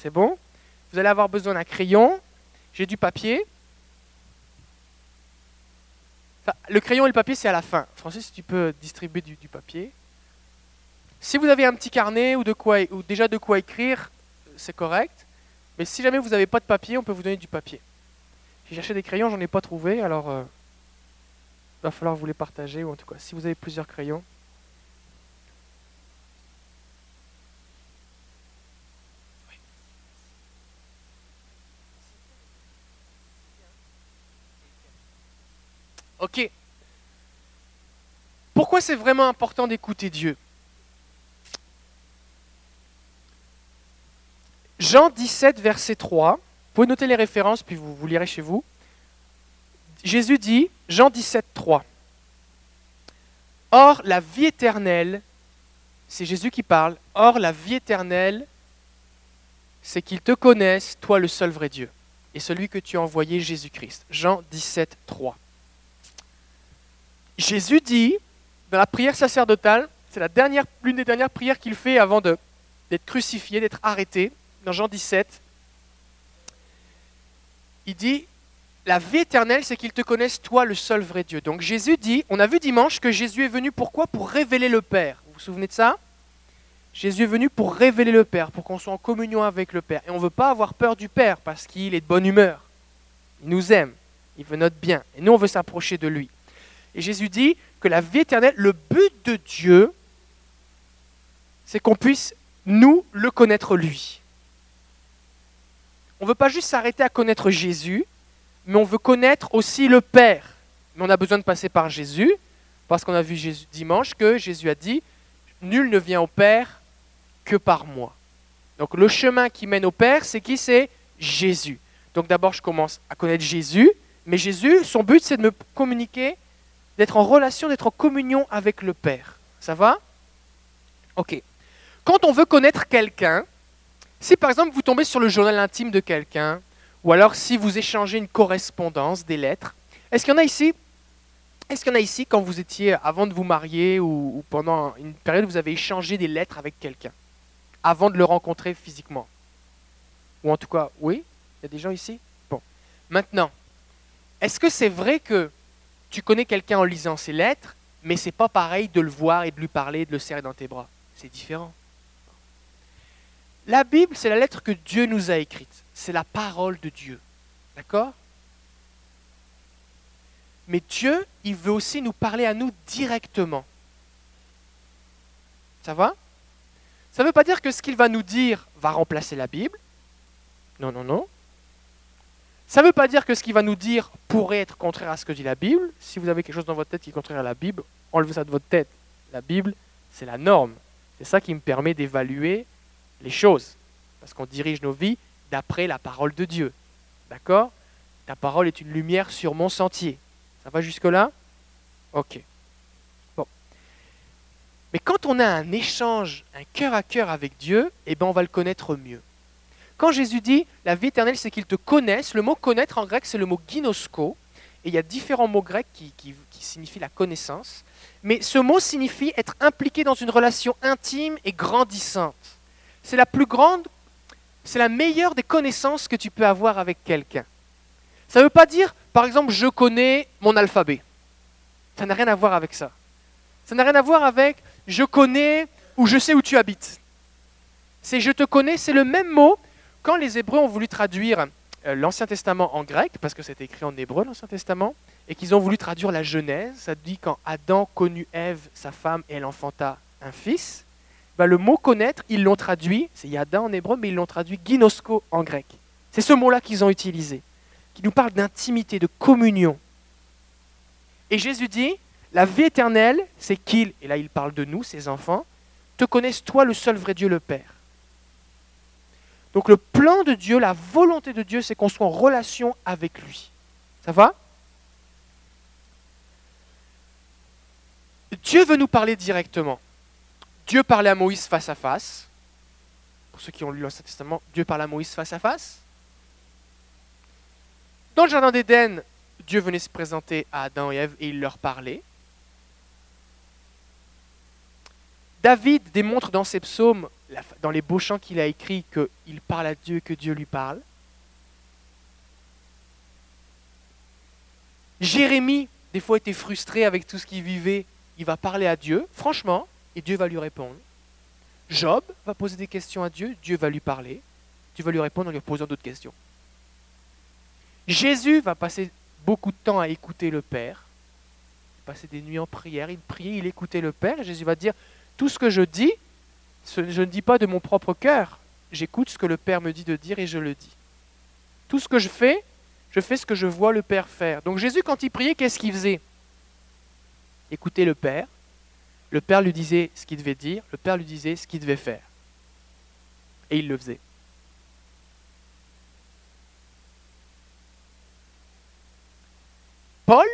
C'est bon? Vous allez avoir besoin d'un crayon. J'ai du papier. le crayon et le papier, c'est à la fin. Francis, tu peux distribuer du, papier. Si vous avez un petit carnet ou, déjà de quoi écrire, c'est correct. Mais si jamais vous n'avez pas de papier, on peut vous donner du papier. J'ai cherché des crayons, j'en ai pas trouvé, alors il euh, va falloir vous les partager, ou en tout cas, si vous avez plusieurs crayons. Ok. Pourquoi c'est vraiment important d'écouter Dieu? Jean 17, verset 3. Vous pouvez noter les références, puis vous, lirez chez vous. Jésus dit, Jean 17, 3. Or, la vie éternelle, c'est Jésus qui parle, or la vie éternelle, c'est qu'ils te connaissent, toi le seul vrai Dieu, et celui que tu as envoyé, Jésus-Christ. Jean 17, 3. Jésus dit, dans la prière sacerdotale, c'est l'une des dernières prières qu'il fait avant d'être crucifié, d'être arrêté, dans Jean 17. Il dit, la vie éternelle, c'est qu'ils te connaissent, toi, le seul vrai Dieu. Donc Jésus dit, on a vu dimanche que Jésus est venu pourquoi? Pour révéler le Père. Vous vous souvenez de ça? Jésus est venu pour révéler le Père, pour qu'on soit en communion avec le Père. Et on ne veut pas avoir peur du Père parce qu'il est de bonne humeur. Il nous aime, il veut notre bien. Et nous, on veut s'approcher de lui. Et Jésus dit que la vie éternelle, le but de Dieu, c'est qu'on puisse, nous, le connaître lui. On ne veut pas juste s'arrêter à connaître Jésus, mais on veut connaître aussi le Père. Mais on a besoin de passer par Jésus, parce qu'on a vu Jésus dimanche que Jésus a dit, nul ne vient au Père que par moi. Donc le chemin qui mène au Père, c'est qui? C'est Jésus. Donc d'abord, je commence à connaître Jésus, mais Jésus, son but, c'est de me communiquer d'être en relation, d'être en communion avec le Père. Ça va? Ok. Quand on veut connaître quelqu'un, si par exemple vous tombez sur le journal intime de quelqu'un, ou alors si vous échangez une correspondance, des lettres, est-ce qu'il y en a ici? Est-ce qu'il y en a ici quand vous étiez avant de vous marier ou, pendant une période vous avez échangé des lettres avec quelqu'un? Avant de le rencontrer physiquement? Ou en tout cas, oui? Il y a des gens ici? Bon. Maintenant, est-ce que c'est vrai que tu connais quelqu'un en lisant ses lettres, mais c'est pas pareil de le voir et de lui parler, de le serrer dans tes bras. C'est différent. La Bible, c'est la lettre que Dieu nous a écrite. C'est la parole de Dieu. D'accord? Mais Dieu, il veut aussi nous parler à nous directement. Ça va? Ça ne veut pas dire que ce qu'il va nous dire va remplacer la Bible. Non, non, non. Ça ne veut pas dire que ce qu'il va nous dire pourrait être contraire à ce que dit la Bible. Si vous avez quelque chose dans votre tête qui est contraire à la Bible, enlevez ça de votre tête. La Bible, c'est la norme. C'est ça qui me permet d'évaluer les choses. Parce qu'on dirige nos vies d'après la parole de Dieu. D'accord? Ta parole est une lumière sur mon sentier. Ça va jusque-là? Ok. Bon. Mais quand on a un échange, un cœur à cœur avec Dieu, eh ben on va le connaître mieux. Quand Jésus dit la vie éternelle, c'est qu'ils te connaissent, le mot connaître en grec, c'est le mot ginosko. Et il y a différents mots grecs qui, qui, signifient la connaissance. Mais ce mot signifie être impliqué dans une relation intime et grandissante. C'est la plus grande, c'est la meilleure des connaissances que tu peux avoir avec quelqu'un. Ça ne veut pas dire, par exemple, je connais mon alphabet. Ça n'a rien à voir avec ça. Ça n'a rien à voir avec je connais ou je sais où tu habites. C'est je te connais, c'est le même mot, quand les Hébreux ont voulu traduire euh, l'Ancien Testament en grec, parce que c'était écrit en hébreu l'Ancien Testament, et qu'ils ont voulu traduire la Genèse, ça dit quand Adam connut Ève, sa femme, et elle enfanta un fils, bah, le mot connaître, ils l'ont traduit, c'est Yada en hébreu, mais ils l'ont traduit ginosko en grec. C'est ce mot-là qu'ils ont utilisé, qui nous parle d'intimité, de communion. Et Jésus dit, la vie éternelle, c'est qu'ils, et là il parle de nous, ses enfants, te connaissent toi le seul vrai Dieu, le Père. Donc le plan de Dieu, la volonté de Dieu, c'est qu'on soit en relation avec lui. Ça va? Dieu veut nous parler directement. Dieu parlait à Moïse face à face. Pour ceux qui ont lu l'Ancien Testament, Dieu parle à Moïse face à face. Dans le Jardin d'Éden, Dieu venait se présenter à Adam et Ève et il leur parlait. David démontre dans ses psaumes dans les beaux chants qu'il a écrits qu'il parle à Dieu que Dieu lui parle. Jérémie, des fois, était frustré avec tout ce qu'il vivait. Il va parler à Dieu, franchement, et Dieu va lui répondre. Job va poser des questions à Dieu, Dieu va lui parler. Dieu va lui répondre en lui posant d'autres questions. Jésus va passer beaucoup de temps à écouter le Père, passer des nuits en prière, il priait, il écoutait le Père, et Jésus va dire, tout ce que je dis, je ne dis pas de mon propre cœur, j'écoute ce que le Père me dit de dire et je le dis. Tout ce que je fais, je fais ce que je vois le Père faire. Donc Jésus, quand il priait, qu'est-ce qu'il faisait? Écouter le Père. Le Père lui disait ce qu'il devait dire, le Père lui disait ce qu'il devait faire. Et il le faisait. Paul,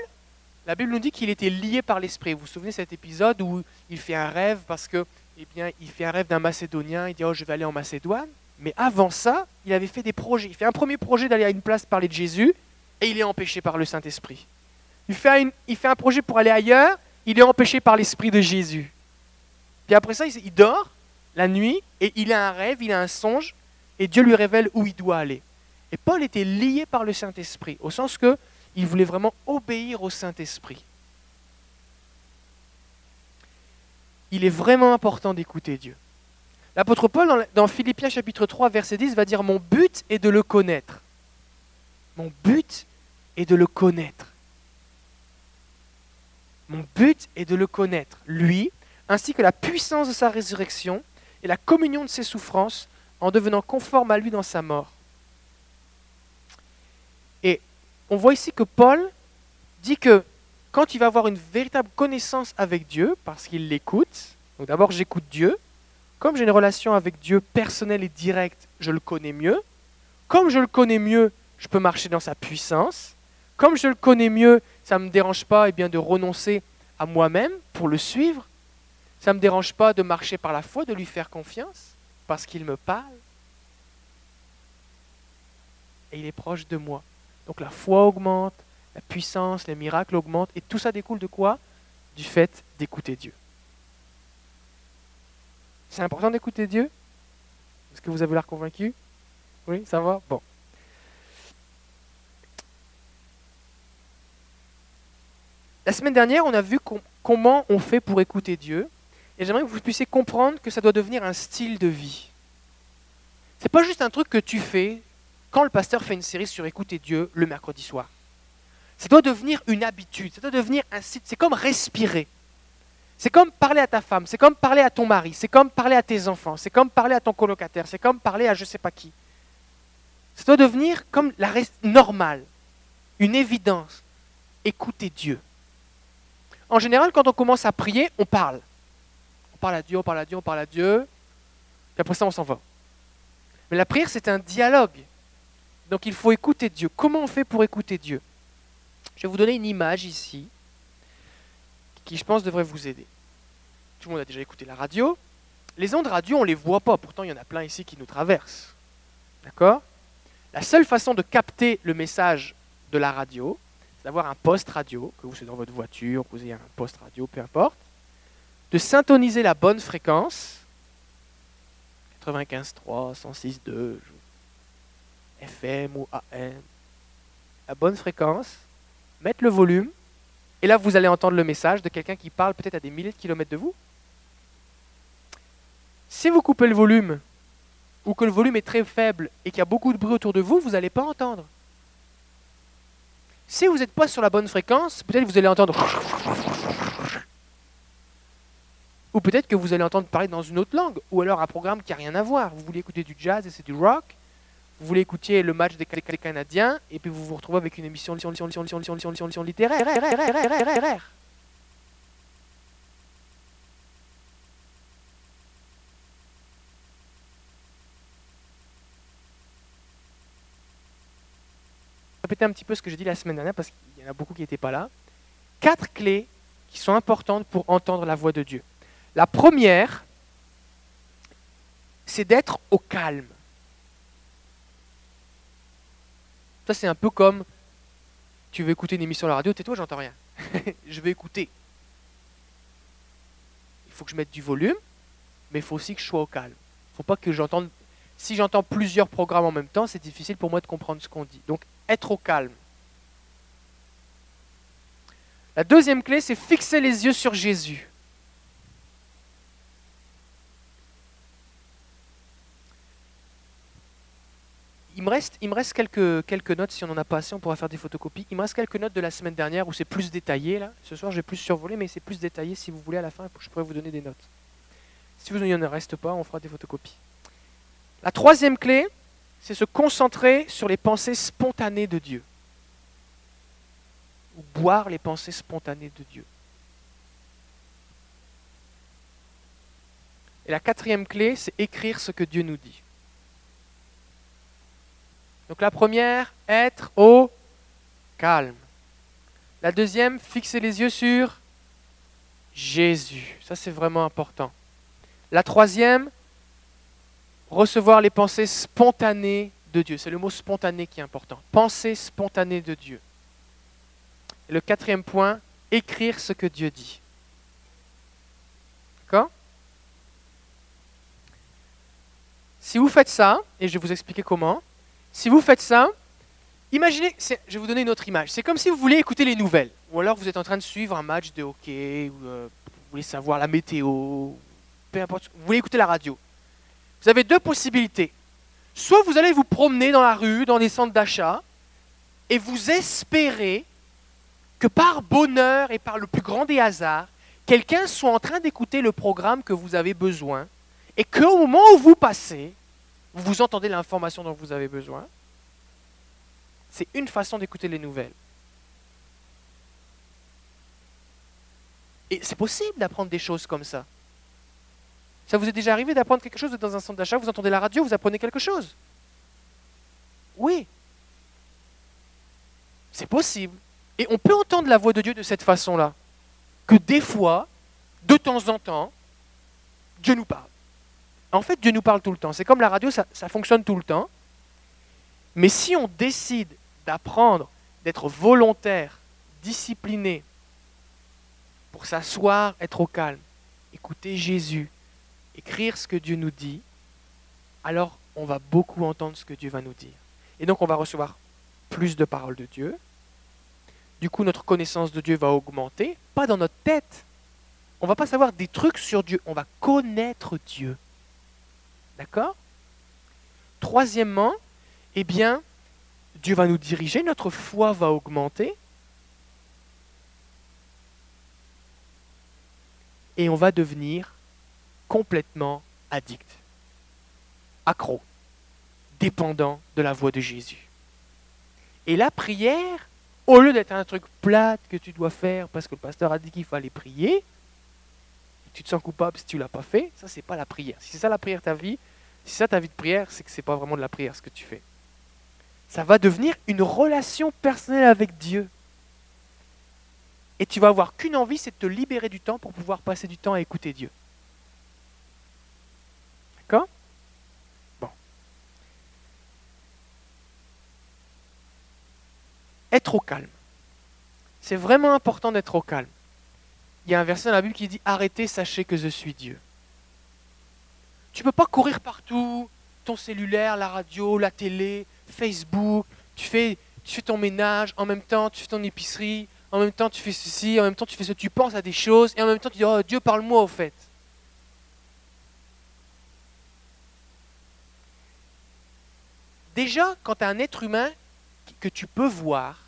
la Bible nous dit qu'il était lié par l'Esprit. Vous vous souvenez de cet épisode où il fait un rêve parce que, eh bien, il fait un rêve d'un Macédonien, il dit, oh, je vais aller en Macédoine. Mais avant ça, il avait fait des projets. Il fait un premier projet d'aller à une place parler de Jésus et il est empêché par le Saint-Esprit. Il fait, il fait un projet pour aller ailleurs, il est empêché par l'Esprit de Jésus. Puis après ça, il dort la nuit et il a un rêve, il a un songe et Dieu lui révèle où il doit aller. Et Paul était lié par le Saint-Esprit, au sens que il voulait vraiment obéir au Saint-Esprit. Il est vraiment important d'écouter Dieu. L'apôtre Paul, dans, Philippiens chapitre 3, verset 10, va dire, mon but est de le connaître. Mon but est de le connaître. Mon but est de le connaître, lui, ainsi que la puissance de sa résurrection et la communion de ses souffrances, en devenant conforme à lui dans sa mort. Et on voit ici que Paul dit que quand il va avoir une véritable connaissance avec Dieu, parce qu'il l'écoute, donc d'abord j'écoute Dieu, comme j'ai une relation avec Dieu personnelle et directe, je le connais mieux. Comme je le connais mieux, je peux marcher dans sa puissance. Comme je le connais mieux, ça ne me dérange pas eh bien, de renoncer à moi-même pour le suivre. Ça ne me dérange pas de marcher par la foi, de lui faire confiance, parce qu'il me parle. Et il est proche de moi. Donc la foi augmente, la puissance, les miracles augmentent. Et tout ça découle de quoi? Du fait d'écouter Dieu. C'est important d'écouter Dieu? Est-ce que vous avez l'air convaincu? Oui, ça va? Bon. La semaine dernière, on a vu comment on fait pour écouter Dieu. Et j'aimerais que vous puissiez comprendre que ça doit devenir un style de vie. C'est pas juste un truc que tu fais quand le pasteur fait une série sur écouter Dieu le mercredi soir. Ça doit devenir une habitude, ça doit devenir un site, c'est comme respirer. C'est comme parler à ta femme, c'est comme parler à ton mari, c'est comme parler à tes enfants, c'est comme parler à ton colocataire, c'est comme parler à je ne sais pas qui. Ça doit devenir comme la normale, une évidence. Écoutez Dieu. En général, quand on commence à prier, on parle. On parle à Dieu, on parle à Dieu, on parle à Dieu. Et après ça, on s'en va. Mais la prière, c'est un dialogue. Donc il faut écouter Dieu. Comment on fait pour écouter Dieu? Je vais vous donner une image ici qui, je pense, devrait vous aider. Tout le monde a déjà écouté la radio. Les ondes radio, on ne les voit pas, pourtant il y en a plein ici qui nous traversent. D'accord? La seule façon de capter le message de la radio, c'est d'avoir un poste radio, que vous soyez dans votre voiture, que vous ayez un poste radio, peu importe, de syntoniser la bonne fréquence, 95.3, 106.2, FM ou AM, la bonne fréquence, mettre le volume, et là, vous allez entendre le message de quelqu'un qui parle peut-être à des milliers de kilomètres de vous. Si vous coupez le volume, ou que le volume est très faible et qu'il y a beaucoup de bruit autour de vous, vous n'allez pas entendre. Si vous n'êtes pas sur la bonne fréquence, peut-être vous allez entendre. Ou peut-être que vous allez entendre parler dans une autre langue, ou alors un programme qui n'a rien à voir. Vous voulez écouter du jazz et c'est du rock, vous voulez écouter le match des Canadiens, et puis vous vous retrouvez avec une émission littéraire. répéter un petit peu ce que j'ai dit la semaine dernière parce qu'il y en a beaucoup qui n'étaient pas là. Quatre clés qui sont importantes pour entendre la voix de Dieu. La première, c'est d'être au calme. Ça, c'est un peu comme tu veux écouter une émission à la radio, tais-toi, j'entends rien. je vais écouter. Il faut que je mette du volume, mais il faut aussi que je sois au calme. faut pas que j'entende. Si j'entends plusieurs programmes en même temps, c'est difficile pour moi de comprendre ce qu'on dit. Donc, être au calme. La deuxième clé, c'est fixer les yeux sur Jésus. Il me reste, quelques, notes, si on n'en a pas assez, on pourra faire des photocopies. Il me reste quelques notes de la semaine dernière où c'est plus détaillé. Ce soir, j'ai plus survolé, mais c'est plus détaillé. Si vous voulez, à la fin, je pourrais vous donner des notes. Si vous n'y en reste pas, on fera des photocopies. La troisième clé, c'est se concentrer sur les pensées spontanées de Dieu. Ou boire les pensées spontanées de Dieu. Et la quatrième clé, c'est écrire ce que Dieu nous dit. Donc la première, être au calme. La deuxième, fixer les yeux sur Jésus. Ça, c'est vraiment important. La troisième, recevoir les pensées spontanées de Dieu. C'est le mot spontané qui est important. Pensée spontanée de Dieu. Le quatrième point, écrire ce que Dieu dit. D'accord? Si vous faites ça, et je vais vous expliquer comment, si vous faites ça, imaginez, je vais vous donner une autre image. C'est comme si vous voulez écouter les nouvelles, ou alors vous êtes en train de suivre un match de hockey, ou euh, vous voulez savoir la météo, peu importe, vous voulez écouter la radio. Vous avez deux possibilités. Soit vous allez vous promener dans la rue, dans des centres d'achat, et vous espérez que par bonheur et par le plus grand des hasards, quelqu'un soit en train d'écouter le programme que vous avez besoin, et qu'au moment où vous passez, vous entendez l'information dont vous avez besoin. C'est une façon d'écouter les nouvelles. Et c'est possible d'apprendre des choses comme ça. Ça vous est déjà arrivé d'apprendre quelque chose dans un centre d'achat, vous entendez la radio, vous apprenez quelque chose Oui. C'est possible. Et on peut entendre la voix de Dieu de cette façon-là. Que des fois, de temps en temps, Dieu nous parle. En fait, Dieu nous parle tout le temps. C'est comme la radio, ça, fonctionne tout le temps. Mais si on décide d'apprendre, d'être volontaire, discipliné, pour s'asseoir, être au calme, écouter Jésus, écrire ce que Dieu nous dit, alors on va beaucoup entendre ce que Dieu va nous dire. Et donc on va recevoir plus de paroles de Dieu. Du coup, notre connaissance de Dieu va augmenter, pas dans notre tête. On va pas savoir des trucs sur Dieu, on va connaître Dieu. D'accord? Troisièmement, eh bien, Dieu va nous diriger, notre foi va augmenter. Et on va devenir complètement addict, accro, dépendant de la voix de Jésus. Et la prière, au lieu d'être un truc plate que tu dois faire parce que le pasteur a dit qu'il fallait prier, tu te sens coupable si tu l'as pas fait, ça c'est pas la prière. Si c'est ça la prière ta vie, si c'est ça ta vie de prière, c'est que c'est pas vraiment de la prière ce que tu fais. Ça va devenir une relation personnelle avec Dieu. Et tu vas avoir qu'une envie, c'est de te libérer du temps pour pouvoir passer du temps à écouter Dieu. D'accord? Bon. Être au calme. C'est vraiment important d'être au calme. Il y a un verset dans la Bible qui dit Arrêtez, sachez que je suis Dieu. Tu ne peux pas courir partout, ton cellulaire, la radio, la télé, Facebook, tu fais, tu ton ménage, en même temps tu fais ton épicerie, en même temps tu fais ceci, en même temps tu fais ce, tu penses à des choses, et en même temps tu dis, oh Dieu parle-moi au fait. Déjà, quand tu as un être humain que tu peux voir,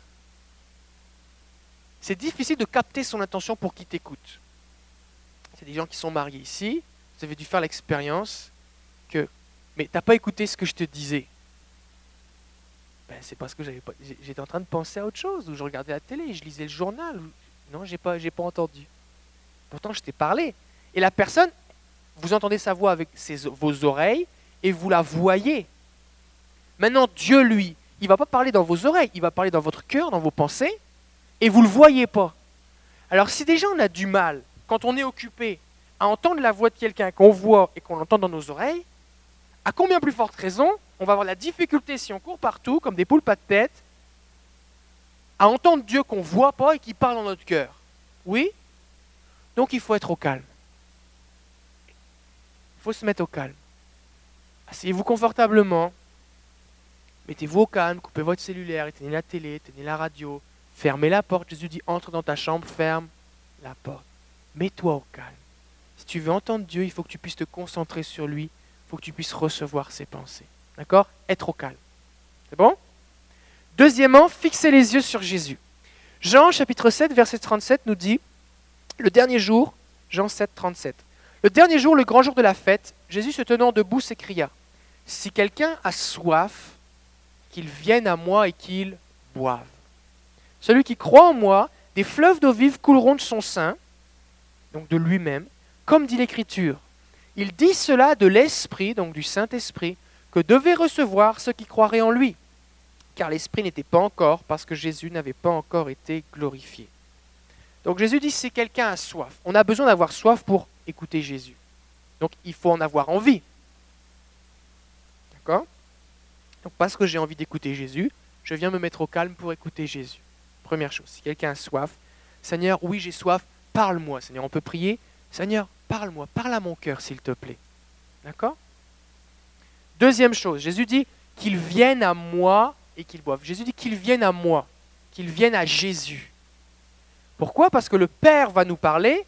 c'est difficile de capter son attention pour qu'il t'écoute. C'est des gens qui sont mariés ici, vous avez dû faire l'expérience que, mais tu n'as pas écouté ce que je te disais. Ben, c'est parce que j'étais en train de penser à autre chose, ou je regardais la télé, je lisais le journal. Non, j'ai pas, pas entendu. Pourtant, je t'ai parlé. Et la personne, vous entendez sa voix avec vos oreilles et vous la voyez. Maintenant, Dieu, lui, il va pas parler dans vos oreilles, il va parler dans votre cœur, dans vos pensées, et vous le voyez pas. Alors, si déjà on a du mal, quand on est occupé, à entendre la voix de quelqu'un qu'on voit et qu'on entend dans nos oreilles, à combien plus forte raison on va avoir la difficulté, si on court partout, comme des poules pas de tête, à entendre Dieu qu'on ne voit pas et qui parle dans notre cœur? Oui? Donc il faut être au calme. Il faut se mettre au calme. Asseyez-vous confortablement. Mettez-vous au calme, coupez votre cellulaire, éteignez la télé, éteignez la radio, fermez la porte. Jésus dit entre dans ta chambre, ferme la porte. Mets-toi au calme. Si tu veux entendre Dieu, il faut que tu puisses te concentrer sur lui, il faut que tu puisses recevoir ses pensées. D'accord? Être au calme. C'est bon? Deuxièmement, fixez les yeux sur Jésus. Jean chapitre 7, verset 37 nous dit, le dernier jour, Jean 7, 37, le dernier jour, le grand jour de la fête, Jésus se tenant debout s'écria, Si quelqu'un a soif, qu'il vienne à moi et qu'il boive. Celui qui croit en moi, des fleuves d'eau vive couleront de son sein, donc de lui-même, comme dit l'Écriture. Il dit cela de l'Esprit, donc du Saint-Esprit, que devait recevoir ceux qui croiraient en lui, car l'Esprit n'était pas encore, parce que Jésus n'avait pas encore été glorifié. Donc Jésus dit, si quelqu'un a soif, on a besoin d'avoir soif pour écouter Jésus. Donc il faut en avoir envie. D'accord? Donc parce que j'ai envie d'écouter Jésus, je viens me mettre au calme pour écouter Jésus. Première chose, si quelqu'un a soif, Seigneur, oui j'ai soif, parle-moi. Seigneur, on peut prier, Seigneur, parle-moi, parle à mon cœur s'il te plaît. D'accord? Deuxième chose, Jésus dit qu'il vienne à moi et qu'il boive. Jésus dit qu'il vienne à moi, qu'il vienne à Jésus. Pourquoi? Parce que le Père va nous parler,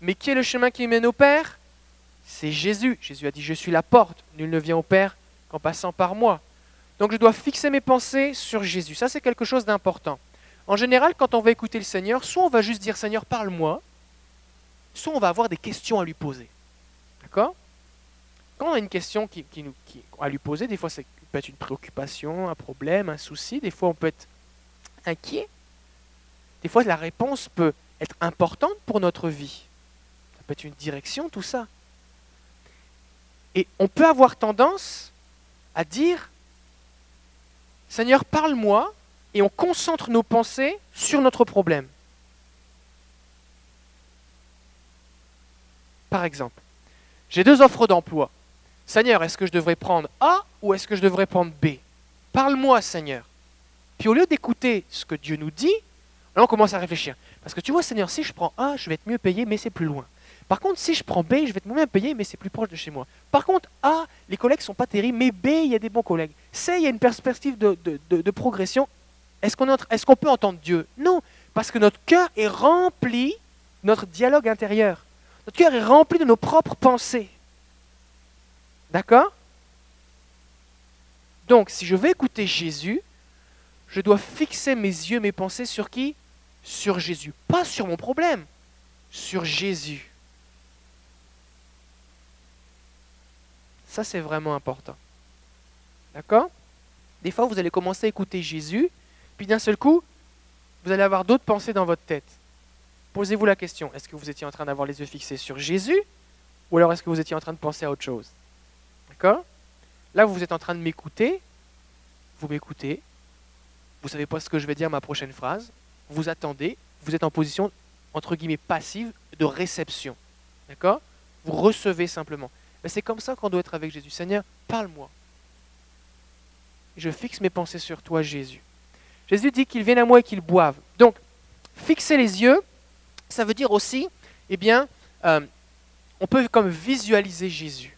mais qui est le chemin qui mène au Père? C'est Jésus. Jésus a dit, je suis la porte, nul ne vient au Père qu'en passant par moi. Donc je dois fixer mes pensées sur Jésus. Ça, c'est quelque chose d'important. En général, quand on va écouter le Seigneur, soit on va juste dire Seigneur, parle-moi, soit on va avoir des questions à lui poser. D'accord? Quand on a une question à lui poser, des fois ça peut être une préoccupation, un problème, un souci, des fois on peut être inquiet, des fois la réponse peut être importante pour notre vie peut être une direction, tout ça. Et on peut avoir tendance à dire, Seigneur, parle-moi, et on concentre nos pensées sur notre problème. Par exemple, j'ai deux offres d'emploi. Seigneur, est-ce que je devrais prendre A ou est-ce que je devrais prendre B? Parle-moi, Seigneur. Puis au lieu d'écouter ce que Dieu nous dit, là on commence à réfléchir. Parce que tu vois, Seigneur, si je prends A, je vais être mieux payé, mais c'est plus loin. Par contre, si je prends B, je vais être moins payé, mais c'est plus proche de chez moi. Par contre, A, les collègues sont pas terribles, mais B, il y a des bons collègues. C, il y a une perspective de, progression. Est-ce qu'on peut entendre Dieu? Non, parce que notre cœur est rempli, notre dialogue intérieur. Notre cœur est rempli de nos propres pensées. D'accord? Donc, si je veux écouter Jésus, je dois fixer mes yeux, mes pensées sur qui? Sur Jésus. Pas sur mon problème, sur Jésus. Ça, c'est vraiment important. D'accord? Des fois, vous allez commencer à écouter Jésus, puis d'un seul coup, vous allez avoir d'autres pensées dans votre tête. Posez-vous la question, est-ce que vous étiez en train d'avoir les yeux fixés sur Jésus, ou alors est-ce que vous étiez en train de penser à autre chose? D'accord? Là, vous êtes en train de m'écouter, vous m'écoutez, vous ne savez pas ce que je vais dire ma prochaine phrase, vous attendez, vous êtes en position, entre guillemets, passive de réception. D'accord? Vous recevez simplement. Mais c'est comme ça qu'on doit être avec Jésus. Seigneur, parle-moi. Je fixe mes pensées sur toi, Jésus. Jésus dit qu'il vienne à moi et qu'il boive. Donc, fixer les yeux, ça veut dire aussi, eh bien, euh, on peut comme visualiser Jésus.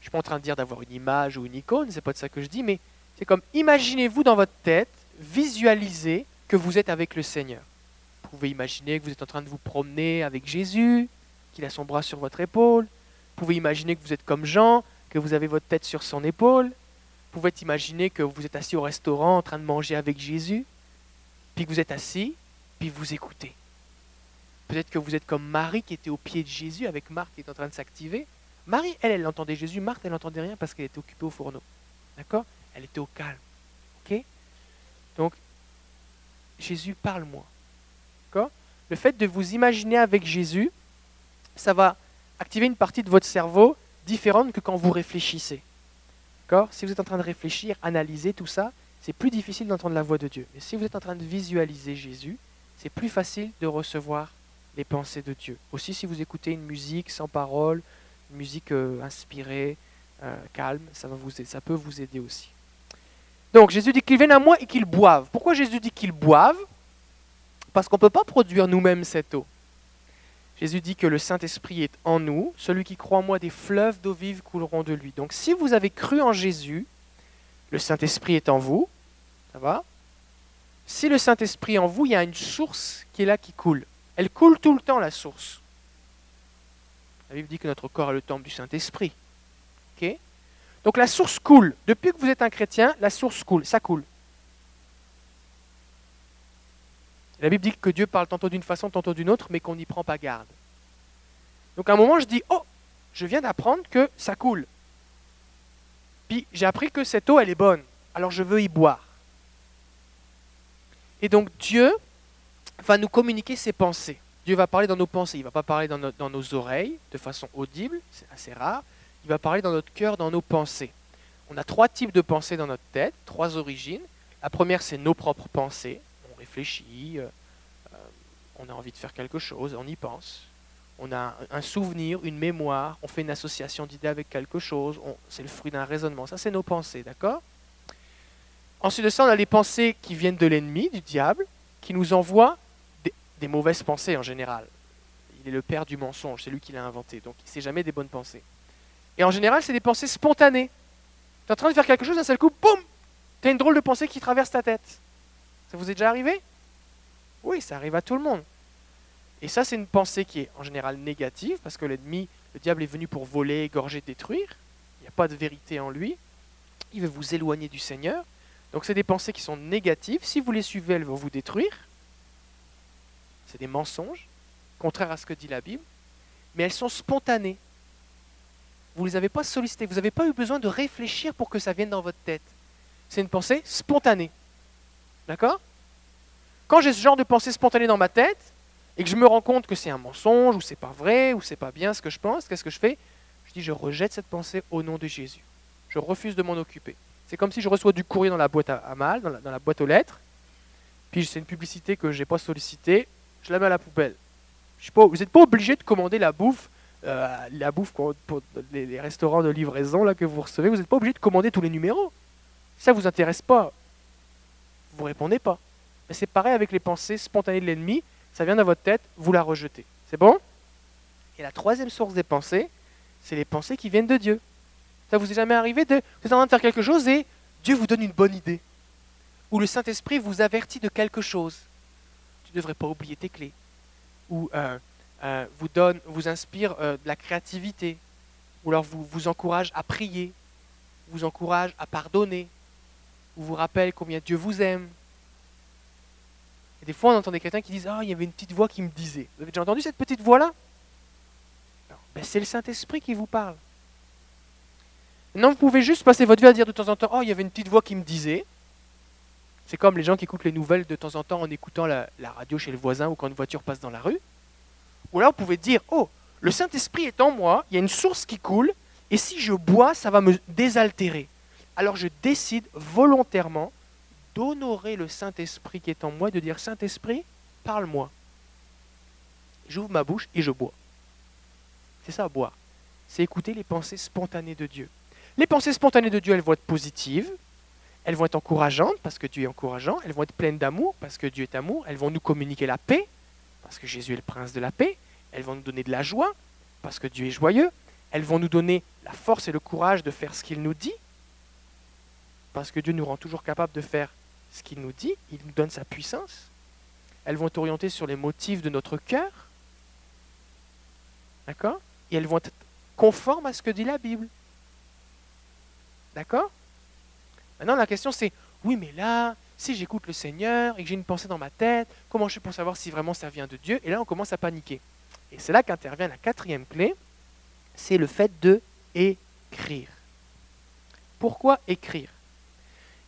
Je ne suis pas en train de dire d'avoir une image ou une icône, c'est pas de ça que je dis, mais c'est comme imaginez-vous dans votre tête, visualisez que vous êtes avec le Seigneur. Vous pouvez imaginer que vous êtes en train de vous promener avec Jésus, qu'il a son bras sur votre épaule, vous pouvez imaginer que vous êtes comme Jean, que vous avez votre tête sur son épaule. Vous pouvez imaginer que vous êtes assis au restaurant en train de manger avec Jésus, puis que vous êtes assis, puis vous écoutez. Peut-être que vous êtes comme Marie qui était au pied de Jésus avec Marthe qui est en train de s'activer. Marie, elle, elle entendait Jésus. Marthe, elle n'entendait rien parce qu'elle était occupée au fourneau. D'accord? Elle était au calme. Ok? Donc, Jésus, parle-moi. D'accord? Le fait de vous imaginer avec Jésus, ça va activer une partie de votre cerveau différente que quand vous réfléchissez. Si vous êtes en train de réfléchir, analyser tout ça, c'est plus difficile d'entendre la voix de Dieu. Mais si vous êtes en train de visualiser Jésus, c'est plus facile de recevoir les pensées de Dieu. Aussi, si vous écoutez une musique sans parole, une musique euh, inspirée, euh, calme, ça, va vous, ça peut vous aider aussi. Donc Jésus dit qu'il vienne à moi et qu'il boive. Pourquoi Jésus dit qu'il boive? Parce qu'on ne peut pas produire nous-mêmes cette eau. Jésus dit que le Saint-Esprit est en nous. Celui qui croit en moi, des fleuves d'eau vive couleront de lui. Donc si vous avez cru en Jésus, le Saint-Esprit est en vous. Ça va? Si le Saint-Esprit en vous, il y a une source qui est là, qui coule. Elle coule tout le temps, la source. La Bible dit que notre corps est le temple du Saint-Esprit. Donc la source coule. Depuis que vous êtes un chrétien, la source coule. Ça coule. La Bible dit que Dieu parle tantôt d'une façon, tantôt d'une autre, mais qu'on n'y prend pas garde. Donc à un moment, je dis, oh, je viens d'apprendre que ça coule. Puis j'ai appris que cette eau, elle est bonne. Alors je veux y boire. Et donc Dieu va nous communiquer ses pensées. Dieu va parler dans nos pensées. Il ne va pas parler dans, nos oreilles de façon audible, c'est assez rare. Il va parler dans notre cœur, dans nos pensées. On a trois types de pensées dans notre tête, trois origines. La première, c'est nos propres pensées réfléchit, euh, euh, on a envie de faire quelque chose, on y pense. On a un souvenir, une mémoire, on fait une association d'idées avec quelque chose, c'est le fruit d'un raisonnement. Ça, c'est nos pensées, d'accord? Ensuite de ça, on a les pensées qui viennent de l'ennemi, du diable, qui nous envoie des, mauvaises pensées en général. Il est le père du mensonge, c'est lui qui l'a inventé, donc il sait jamais des bonnes pensées. Et en général, c'est des pensées spontanées. Tu es en train de faire quelque chose, d'un seul coup, boum Tu as une drôle de pensée qui traverse ta tête. Ça vous est déjà arrivé? Oui, ça arrive à tout le monde. Et ça, c'est une pensée qui est en général négative, parce que l'ennemi, le diable est venu pour voler, égorger, détruire. Il n'y a pas de vérité en lui. Il veut vous éloigner du Seigneur. Donc c'est des pensées qui sont négatives. Si vous les suivez, elles vont vous détruire. C'est des mensonges, contraires à ce que dit la Bible. Mais elles sont spontanées. Vous ne les avez pas sollicitées. Vous n'avez pas eu besoin de réfléchir pour que ça vienne dans votre tête. C'est une pensée spontanée. D'accord? Quand j'ai ce genre de pensée spontanée dans ma tête, et que je me rends compte que c'est un mensonge, ou c'est pas vrai, ou c'est pas bien ce que je pense, qu'est-ce que je fais? Je dis je rejette cette pensée au nom de Jésus. Je refuse de m'en occuper. C'est comme si je reçois du courrier dans la boîte à, mal, dans la, boîte aux lettres, puis c'est une publicité que je n'ai pas sollicitée, je la mets à la poubelle. vous n'êtes pas obligé de commander la bouffe, euh, la bouffe pour, les, restaurants de livraison là, que vous recevez, vous n'êtes pas obligé de commander tous les numéros. Ça ne vous intéresse pas vous répondez pas. C'est pareil avec les pensées spontanées de l'ennemi, ça vient dans votre tête, vous la rejetez. C'est bon? Et la troisième source des pensées, c'est les pensées qui viennent de Dieu. Ça vous est jamais arrivé de vous êtes en train de faire quelque chose et Dieu vous donne une bonne idée. Ou le Saint-Esprit vous avertit de quelque chose. Tu ne devrais pas oublier tes clés. Ou euh, euh, vous donne, inspire euh, de la créativité. Ou alors vous vous encourage à prier, vous encourage à pardonner, ou vous rappelle combien Dieu vous aime. Et des fois, on entend des chrétiens qui disent Ah, il y avait une petite voix qui me disait. Vous avez déjà entendu cette petite voix-là? Ben, C'est le Saint-Esprit qui vous parle. Non, vous pouvez juste passer votre vie à dire de temps en temps Oh, il y avait une petite voix qui me disait. C'est comme les gens qui écoutent les nouvelles de temps en temps en écoutant la, radio chez le voisin ou quand une voiture passe dans la rue. Ou là, vous pouvez dire Oh, le Saint-Esprit est en moi, il y a une source qui coule, et si je bois, ça va me désaltérer alors je décide volontairement d'honorer le Saint-Esprit qui est en moi, de dire Saint-Esprit, parle-moi. J'ouvre ma bouche et je bois. C'est ça, boire. C'est écouter les pensées spontanées de Dieu. Les pensées spontanées de Dieu, elles vont être positives, elles vont être encourageantes parce que Dieu est encourageant, elles vont être pleines d'amour parce que Dieu est amour, elles vont nous communiquer la paix parce que Jésus est le prince de la paix, elles vont nous donner de la joie parce que Dieu est joyeux, elles vont nous donner la force et le courage de faire ce qu'il nous dit parce que Dieu nous rend toujours capables de faire ce qu'il nous dit, il nous donne sa puissance. Elles vont être orientées sur les motifs de notre cœur. D'accord? Et elles vont être conformes à ce que dit la Bible. D'accord? Maintenant, la question c'est, oui, mais là, si j'écoute le Seigneur et que j'ai une pensée dans ma tête, comment je fais pour savoir si vraiment ça vient de Dieu? Et là, on commence à paniquer. Et c'est là qu'intervient la quatrième clé, c'est le fait de écrire. Pourquoi écrire?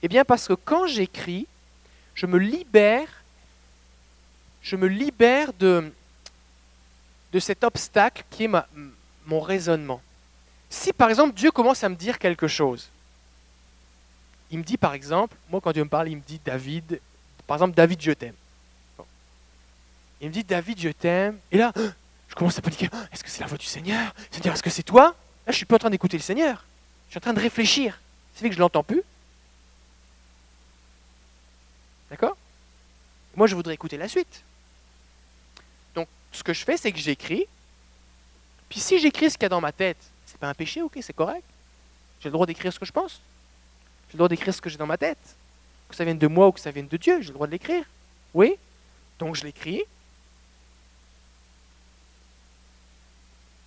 Eh bien parce que quand j'écris, je me libère, je me libère de, cet obstacle qui est mon raisonnement. Si par exemple Dieu commence à me dire quelque chose, il me dit par exemple, moi quand Dieu me parle, il me dit David, par exemple David je t'aime. Il me dit David je t'aime, et là je commence à paniquer, est-ce que c'est la voix du Seigneur? Dire est-ce que c'est toi? Là je ne suis pas en train d'écouter le Seigneur, je suis en train de réfléchir. C'est vrai que je l'entends plus, D'accord? Moi, je voudrais écouter la suite. Donc, ce que je fais, c'est que j'écris. Puis si j'écris ce qu'il y a dans ma tête, c'est pas un péché, ok, c'est correct. J'ai le droit d'écrire ce que je pense. J'ai le droit d'écrire ce que j'ai dans ma tête. Que ça vienne de moi ou que ça vienne de Dieu, j'ai le droit de l'écrire. Oui Donc je l'écris.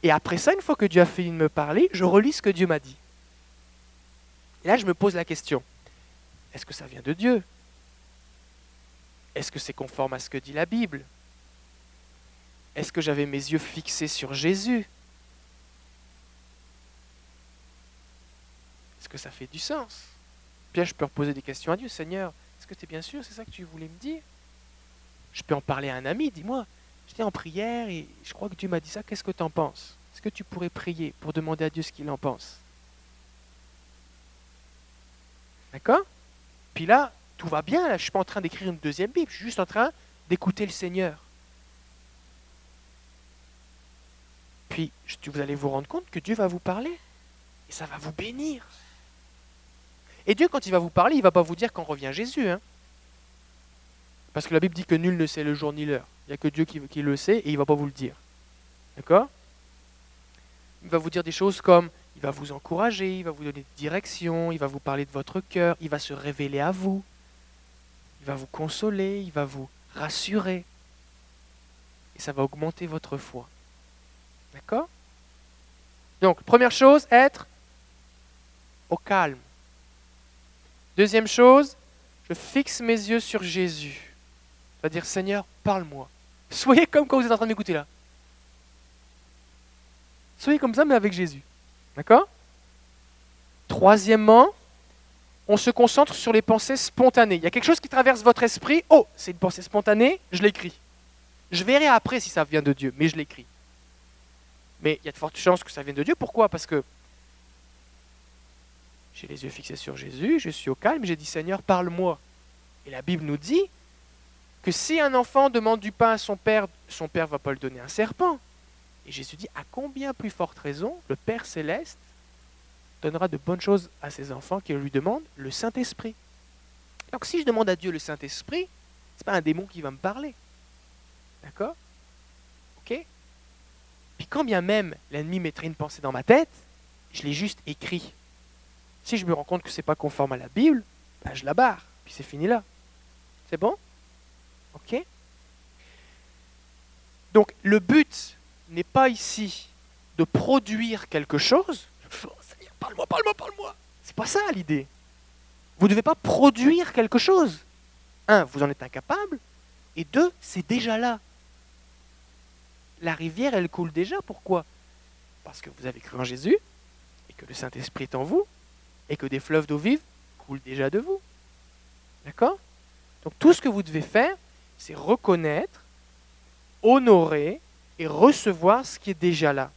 Et après ça, une fois que Dieu a fini de me parler, je relis ce que Dieu m'a dit. Et là, je me pose la question, est-ce que ça vient de Dieu? Est-ce que c'est conforme à ce que dit la Bible? Est-ce que j'avais mes yeux fixés sur Jésus? Est-ce que ça fait du sens? Bien, je peux reposer des questions à Dieu. Seigneur, est-ce que tu es bien sûr C'est ça que tu voulais me dire? Je peux en parler à un ami, dis-moi. J'étais en prière et je crois que Dieu m'a dit ça. Qu'est-ce que tu en penses? Est-ce que tu pourrais prier pour demander à Dieu ce qu'il en pense? D'accord? Puis là, tout va bien. Là, je ne suis pas en train d'écrire une deuxième Bible. Je suis juste en train d'écouter le Seigneur. Puis vous allez vous rendre compte que Dieu va vous parler. Et ça va vous bénir. Et Dieu, quand il va vous parler, il ne va pas vous dire quand revient Jésus. Hein. Parce que la Bible dit que nul ne sait le jour ni l'heure. Il n'y a que Dieu qui, le sait et il ne va pas vous le dire. D'accord? Il va vous dire des choses comme, il va vous encourager, il va vous donner des directions, il va vous parler de votre cœur, il va se révéler à vous, il va vous consoler, il va vous rassurer. Et ça va augmenter votre foi. D'accord? Donc, première chose, être au calme. Deuxième chose, je fixe mes yeux sur Jésus. C'est-à-dire, Seigneur, parle-moi. Soyez comme quand vous êtes en train d'écouter là. Soyez comme ça, mais avec Jésus. D'accord? Troisièmement, on se concentre sur les pensées spontanées. Il y a quelque chose qui traverse votre esprit. Oh, c'est une pensée spontanée, je l'écris. Je verrai après si ça vient de Dieu, mais je l'écris. Mais il y a de fortes chances que ça vienne de Dieu. Pourquoi? Parce que j'ai les yeux fixés sur Jésus, je suis au calme, j'ai dit Seigneur, parle-moi. Et la Bible nous dit que si un enfant demande du pain à son père, son père va pas lui donner un serpent. Et Jésus dit à combien plus forte raison le Père céleste donnera de bonnes choses à ses enfants qui lui demandent le Saint-Esprit. Donc si je demande à Dieu le Saint-Esprit, ce n'est pas un démon qui va me parler. D'accord? Ok? Puis quand bien même l'ennemi mettrait une pensée dans ma tête, je l'ai juste écrit. Si je me rends compte que ce n'est pas conforme à la Bible, ben je la barre, puis c'est fini là. C'est bon? Ok Donc le but n'est pas ici de produire quelque chose. Parle-moi, parle-moi, parle-moi. C'est pas ça l'idée. Vous ne devez pas produire quelque chose. Un, vous en êtes incapable. Et deux, c'est déjà là. La rivière, elle coule déjà. Pourquoi? Parce que vous avez cru en Jésus et que le Saint-Esprit est en vous et que des fleuves d'eau vive coulent déjà de vous. D'accord? Donc tout ce que vous devez faire, c'est reconnaître, honorer et recevoir ce qui est déjà là.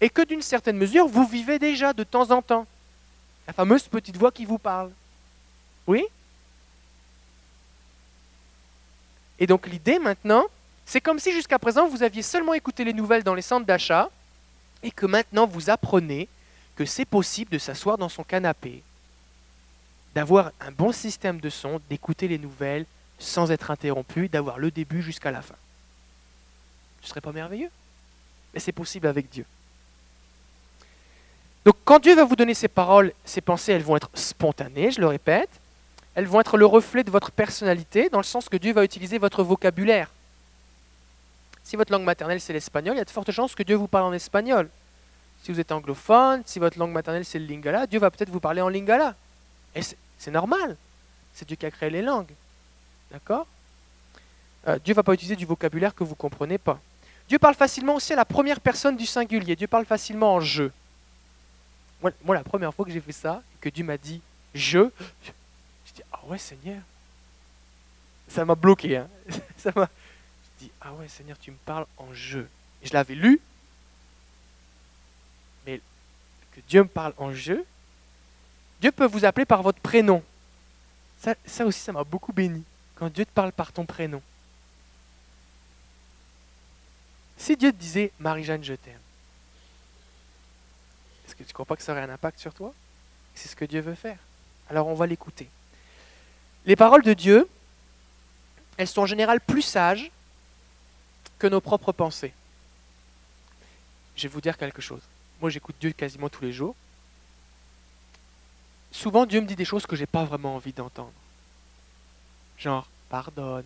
Et que d'une certaine mesure, vous vivez déjà de temps en temps. La fameuse petite voix qui vous parle. Oui? Et donc l'idée maintenant, c'est comme si jusqu'à présent vous aviez seulement écouté les nouvelles dans les centres d'achat et que maintenant vous apprenez que c'est possible de s'asseoir dans son canapé, d'avoir un bon système de son, d'écouter les nouvelles sans être interrompu, d'avoir le début jusqu'à la fin. Ce serait pas merveilleux Mais c'est possible avec Dieu. Donc quand Dieu va vous donner ces paroles, ces pensées, elles vont être spontanées, je le répète. Elles vont être le reflet de votre personnalité, dans le sens que Dieu va utiliser votre vocabulaire. Si votre langue maternelle c'est l'espagnol, il y a de fortes chances que Dieu vous parle en espagnol. Si vous êtes anglophone, si votre langue maternelle c'est le lingala, Dieu va peut-être vous parler en lingala. Et c'est normal. C'est Dieu qui a créé les langues. D'accord? Euh, Dieu ne va pas utiliser du vocabulaire que vous ne comprenez pas. Dieu parle facilement aussi à la première personne du singulier. Dieu parle facilement en je. Moi, la première fois que j'ai fait ça, que Dieu m'a dit je, je dis ah ouais Seigneur. Ça m'a bloqué. Hein. ça m'a. Je dis ah ouais Seigneur, tu me parles en je. Je l'avais lu, que Dieu me parle en jeu, Dieu peut vous appeler par votre prénom. Ça, ça aussi, ça m'a beaucoup béni. Quand Dieu te parle par ton prénom. Si Dieu te disait Marie-Jeanne, je t'aime, est-ce que tu ne crois pas que ça aurait un impact sur toi? C'est ce que Dieu veut faire. Alors on va l'écouter. Les paroles de Dieu, elles sont en général plus sages que nos propres pensées. Je vais vous dire quelque chose. Moi, j'écoute Dieu quasiment tous les jours. Souvent, Dieu me dit des choses que je n'ai pas vraiment envie d'entendre. Genre, pardonne,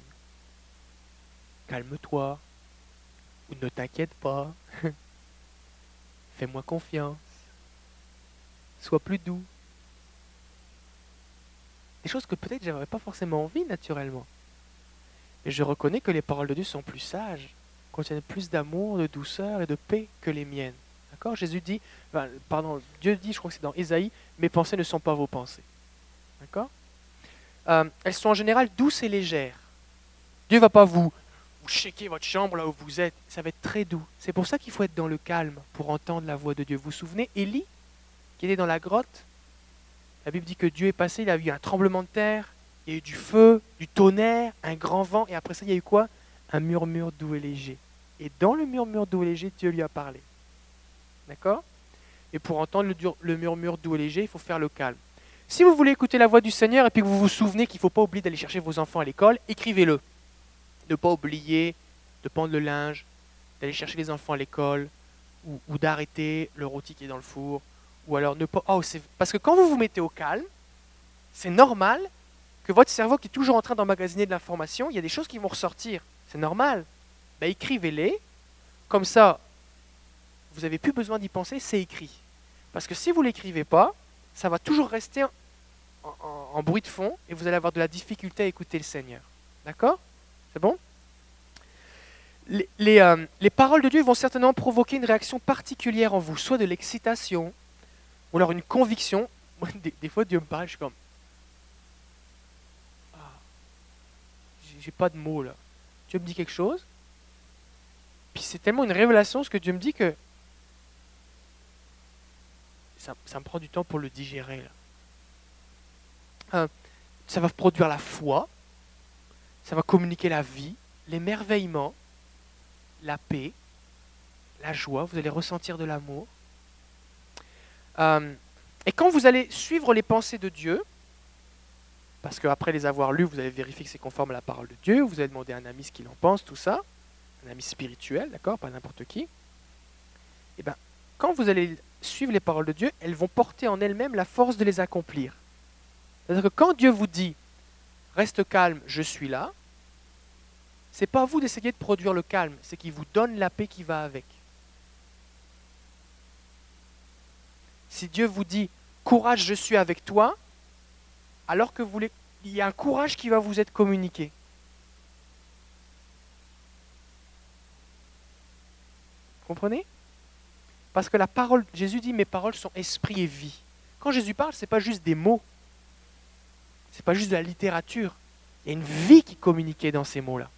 calme-toi, ou ne t'inquiète pas, fais-moi confiance, sois plus doux. Des choses que peut-être j'avais pas forcément envie naturellement. Mais je reconnais que les paroles de Dieu sont plus sages, contiennent plus d'amour, de douceur et de paix que les miennes. D'accord? Jésus dit, pardon, Dieu dit, je crois que c'est dans Ésaïe, mes pensées ne sont pas vos pensées. D'accord? Euh, Elles sont en général douces et légères. Dieu ne va pas vous, vous checker votre chambre là où vous êtes. Ça va être très doux. C'est pour ça qu'il faut être dans le calme pour entendre la voix de Dieu. Vous vous souvenez, Élie, qui était dans la grotte? La Bible dit que Dieu est passé, il a eu un tremblement de terre, il y a eu du feu, du tonnerre, un grand vent, et après ça, il y a eu quoi? Un murmure doux et léger. Et dans le murmure doux et léger, Dieu lui a parlé. D'accord? Et pour entendre le, murmure doux et léger, il faut faire le calme. Si vous voulez écouter la voix du Seigneur et puis que vous vous souvenez qu'il ne faut pas oublier d'aller chercher vos enfants à l'école, écrivez-le. Ne pas oublier de prendre le linge, d'aller chercher les enfants à l'école, ou, d'arrêter le rôti qui est dans le four, ou alors ne pas... Oh, Parce que quand vous vous mettez au calme, c'est normal que votre cerveau qui est toujours en train d'emmagasiner de l'information, il y a des choses qui vont ressortir. C'est normal. Ben, écrivez-les. Comme ça, vous n'avez plus besoin d'y penser, c'est écrit. Parce que si vous ne l'écrivez pas, ça va toujours rester en, bruit de fond et vous allez avoir de la difficulté à écouter le Seigneur. D'accord? C'est bon? Les, euh, les, paroles de Dieu vont certainement provoquer une réaction particulière en vous, soit de l'excitation, ou alors une conviction. des, fois, Dieu me parle, je suis comme. Ah, j'ai pas de mots là. Dieu me dit quelque chose, puis c'est tellement une révélation ce que Dieu me dit que ça, me prend du temps pour le digérer. Euh, ça va produire la foi, ça va communiquer la vie, l'émerveillement, la paix, la joie, vous allez ressentir de l'amour. Euh, et quand vous allez suivre les pensées de Dieu, parce qu'après les avoir lues, vous allez vérifier que c'est conforme à la parole de Dieu, vous allez demander à un ami ce qu'il en pense, tout ça, un ami spirituel, d'accord, pas n'importe qui, et eh bien, quand vous allez suivre les paroles de Dieu, elles vont porter en elles-mêmes la force de les accomplir. C'est-à-dire que quand Dieu vous dit reste calme, je suis là, c'est pas à vous d'essayer de produire le calme, c'est qu'il vous donne la paix qui va avec. Si Dieu vous dit courage, je suis avec toi, alors que vous il y a un courage qui va vous être communiqué. Comprenez? Parce que la parole, Jésus dit mes paroles sont esprit et vie. Quand Jésus parle, ce n'est pas juste des mots. Ce n'est pas juste de la littérature. Il y a une vie qui communiquait dans ces mots-là.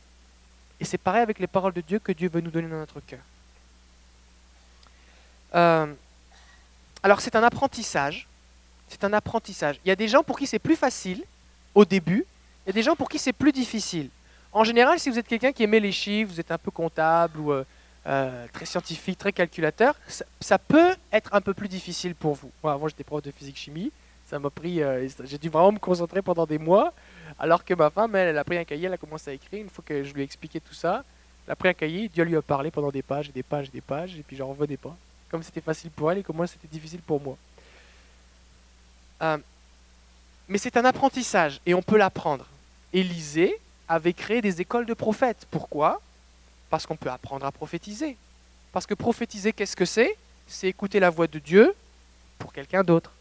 Et c'est pareil avec les paroles de Dieu que Dieu veut nous donner dans notre cœur. Euh, alors c'est un apprentissage. C'est un apprentissage. Il y a des gens pour qui c'est plus facile au début. Il y a des gens pour qui c'est plus difficile. En général, si vous êtes quelqu'un qui aimait les chiffres, vous êtes un peu comptable ou euh, euh, très scientifique, très calculateur, ça, peut être un peu plus difficile pour vous. Moi, avant, j'étais prof de physique-chimie. Ça m'a pris. Euh, j'ai dû vraiment me concentrer pendant des mois. Alors que ma femme, elle, a pris un cahier, elle a commencé à écrire. Une fois que je lui ai expliqué tout ça, elle a pris un cahier, Dieu lui a parlé pendant des pages et des pages et des pages, et puis j'en revenais pas. Comme c'était facile pour elle et comme moi, c'était difficile pour moi. Euh, mais c'est un apprentissage et on peut l'apprendre. Élisée avait créé des écoles de prophètes. Pourquoi? Parce qu'on peut apprendre à prophétiser. Parce que prophétiser, qu'est-ce que c'est? C'est écouter la voix de Dieu pour quelqu'un d'autre.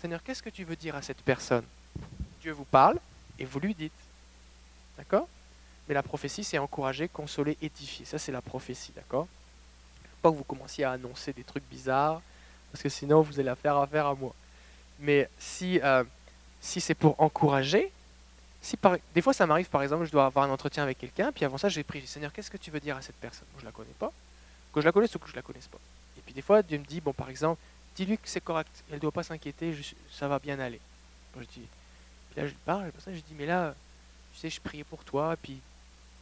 Seigneur, qu'est-ce que tu veux dire à cette personne? Dieu vous parle et vous lui dites. D'accord? Mais la prophétie, c'est encourager, consoler, édifier. Ça, c'est la prophétie, d'accord? Pas que vous commenciez à annoncer des trucs bizarres, parce que sinon, vous allez faire affaire à moi. Mais si, euh, si c'est pour encourager, des fois, ça m'arrive, par exemple, je dois avoir un entretien avec quelqu'un, puis avant ça, j'ai pris, Seigneur, qu'est-ce que tu veux dire à cette personne? Je la connais pas. Que je la connaisse ou que je la connaisse pas. Et puis des fois, Dieu me dit, bon, par exemple, dis-lui que c'est correct, elle ne doit pas s'inquiéter, ça va bien aller. je dis, puis là, je parle, et ça, je dis, mais là, tu sais, je priais pour toi, puis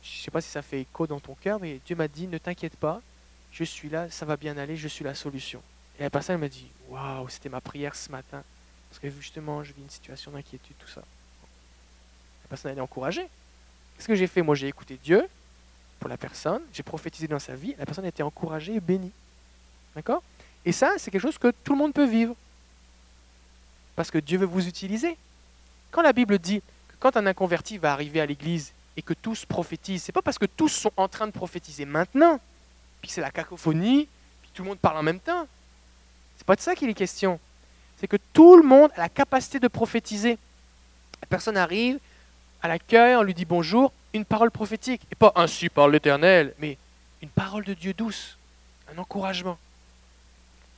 je sais pas si ça fait écho dans ton cœur, mais Dieu m'a dit, ne t'inquiète pas, je suis là, ça va bien aller, je suis la solution. Et la personne, m'a dit, waouh, c'était ma prière ce matin, parce que justement, je vis une situation d'inquiétude, tout ça personne, elle est encouragée. Qu'est-ce que j'ai fait? Moi, j'ai écouté Dieu pour la personne, j'ai prophétisé dans sa vie, la personne a été encouragée et bénie. D'accord? Et ça, c'est quelque chose que tout le monde peut vivre. Parce que Dieu veut vous utiliser. Quand la Bible dit que quand un inconverti va arriver à l'église et que tous prophétisent, c'est pas parce que tous sont en train de prophétiser maintenant, puis c'est la cacophonie, puis tout le monde parle en même temps. C'est pas de ça qu'il est question. C'est que tout le monde a la capacité de prophétiser. La personne arrive à l'accueil, on lui dit bonjour, une parole prophétique. Et pas ainsi par l'Éternel, mais une parole de Dieu douce, un encouragement.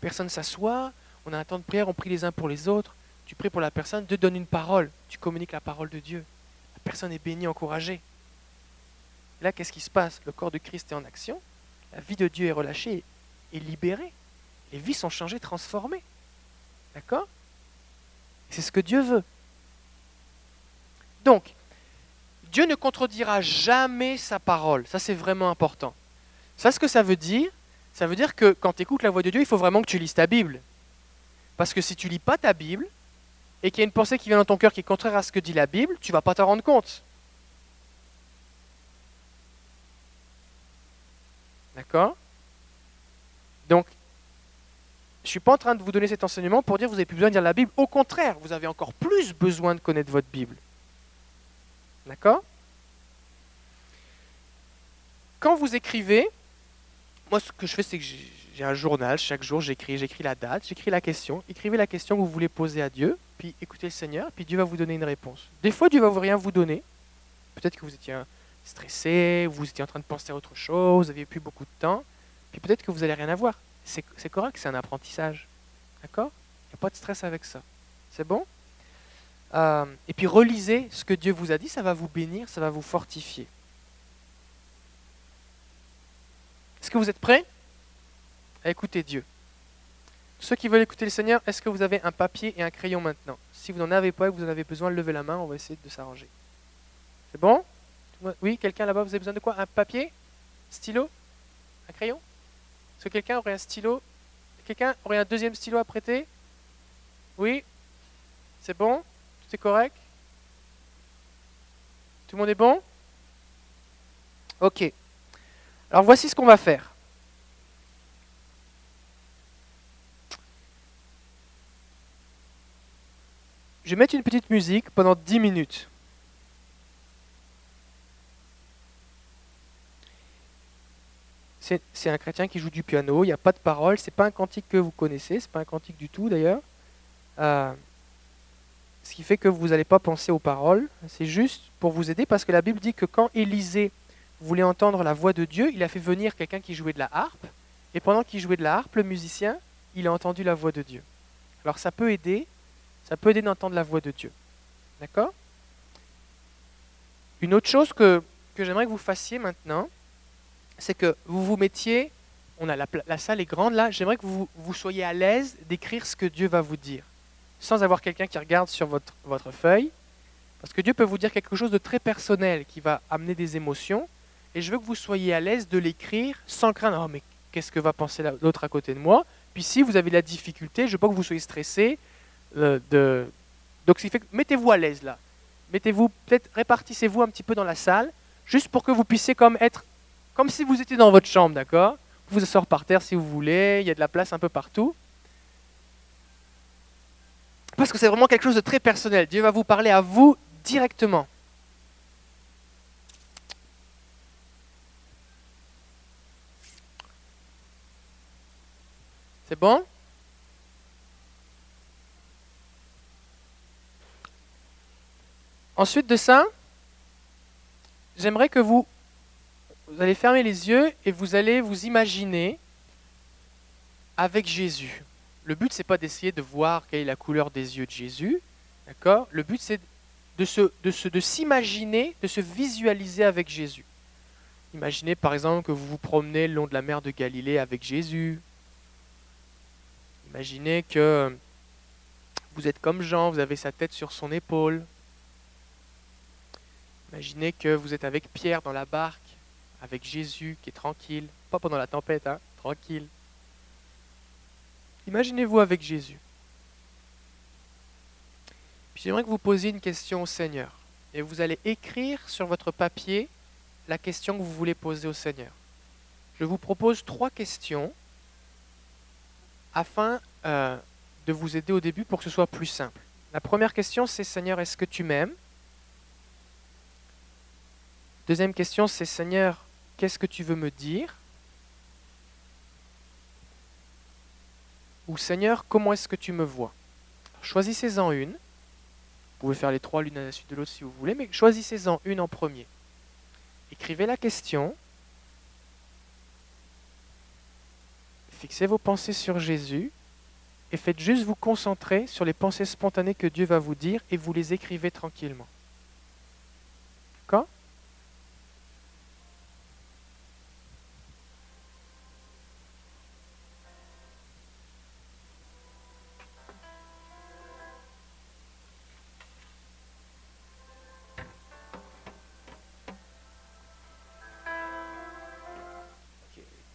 Personne s'assoit, on a un temps de prière, on prie les uns pour les autres. Tu pries pour la personne, Dieu donne une parole, tu communiques la parole de Dieu. La personne est bénie, encouragée. là, qu'est-ce qui se passe? Le corps de Christ est en action, la vie de Dieu est relâchée et libérée. Les vies sont changées, transformées. D'accord? C'est ce que Dieu veut. Donc, Dieu ne contredira jamais sa parole. Ça, c'est vraiment important. Ça, ce que ça veut dire, ça veut dire que quand tu écoutes la voix de Dieu, il faut vraiment que tu lises ta Bible. Parce que si tu lis pas ta Bible, et qu'il y a une pensée qui vient dans ton cœur qui est contraire à ce que dit la Bible, tu vas pas t'en rendre compte. D'accord? Donc, je ne suis pas en train de vous donner cet enseignement pour dire que vous n'avez plus besoin de lire la Bible. Au contraire, vous avez encore plus besoin de connaître votre Bible. D'accord? Quand vous écrivez, moi ce que je fais c'est que j'ai un journal, chaque jour j'écris, j'écris la date, j'écris la question, écrivez la question que vous voulez poser à Dieu, puis écoutez le Seigneur, puis Dieu va vous donner une réponse. Des fois Dieu va vous rien vous donner, peut-être que vous étiez stressé, vous étiez en train de penser à autre chose, vous n'aviez plus beaucoup de temps, puis peut-être que vous n'allez rien avoir. C'est correct, c'est un apprentissage. D'accord? Il n'y a pas de stress avec ça. C'est bon? Euh, et puis relisez ce que Dieu vous a dit, ça va vous bénir, ça va vous fortifier. Est-ce que vous êtes prêts à écouter Dieu? Ceux qui veulent écouter le Seigneur, est-ce que vous avez un papier et un crayon maintenant? Si vous n'en avez pas et que vous en avez besoin, levez la main, on va essayer de s'arranger. C'est bon? Oui, quelqu'un là-bas, vous avez besoin de quoi? Un papier? Stylo? Un crayon? Est-ce que quelqu'un aurait un stylo? Quelqu'un aurait un deuxième stylo à prêter? Oui? C'est bon? C'est correct? Tout le monde est bon? Ok. Alors voici ce qu'on va faire. Je vais mettre une petite musique pendant 10 minutes. C'est un chrétien qui joue du piano, il n'y a pas de parole, c'est pas un cantique que vous connaissez, c'est pas un cantique du tout d'ailleurs. Euh, ce qui fait que vous n'allez pas penser aux paroles. C'est juste pour vous aider parce que la Bible dit que quand Élisée voulait entendre la voix de Dieu, il a fait venir quelqu'un qui jouait de la harpe. Et pendant qu'il jouait de la harpe, le musicien, il a entendu la voix de Dieu. Alors ça peut aider, ça peut aider d'entendre la voix de Dieu. D'accord? Une autre chose que, j'aimerais que vous fassiez maintenant, c'est que vous vous mettiez, on a la, salle est grande là, j'aimerais que vous soyez à l'aise d'écrire ce que Dieu va vous dire sans avoir quelqu'un qui regarde sur votre, feuille. Parce que Dieu peut vous dire quelque chose de très personnel qui va amener des émotions. Et je veux que vous soyez à l'aise de l'écrire sans craindre Oh, mais qu'est-ce que va penser l'autre à côté de moi? Puis si vous avez la difficulté, je ne veux pas que vous soyez stressé. Euh, de... Donc, mettez-vous à l'aise là. Mettez-vous, peut-être répartissez-vous un petit peu dans la salle, juste pour que vous puissiez comme être comme si vous étiez dans votre chambre, d'accord? Vous vous asseoir par terre si vous voulez, il y a de la place un peu partout. Parce que c'est vraiment quelque chose de très personnel. Dieu va vous parler à vous directement. C'est bon? Ensuite de ça, j'aimerais que vous, vous allez fermer les yeux et vous allez vous imaginer avec Jésus. Le but, c'est pas d'essayer de voir quelle est la couleur des yeux de Jésus, d'accord? Le but, c'est de, se, de, s'imaginer, de se visualiser avec Jésus. Imaginez par exemple que vous vous promenez le long de la mer de Galilée avec Jésus. Imaginez que vous êtes comme Jean, vous avez sa tête sur son épaule. Imaginez que vous êtes avec Pierre dans la barque, avec Jésus qui est tranquille, pas pendant la tempête, hein, tranquille. Imaginez-vous avec Jésus. J'aimerais que vous posiez une question au Seigneur. et vous allez écrire sur votre papier la question que vous voulez poser au Seigneur. Je vous propose trois questions afin euh, de vous aider au début pour que ce soit plus simple. La première question, c'est Seigneur, est-ce que tu m'aimes? Deuxième question, c'est Seigneur, qu'est-ce que tu veux me dire? Ou Seigneur, comment est-ce que tu me vois? Choisissez-en une. Vous pouvez faire les trois l'une à la suite de l'autre si vous voulez, mais choisissez-en une en premier. Écrivez la question. Fixez vos pensées sur Jésus et faites juste vous concentrer sur les pensées spontanées que Dieu va vous dire et vous les écrivez tranquillement.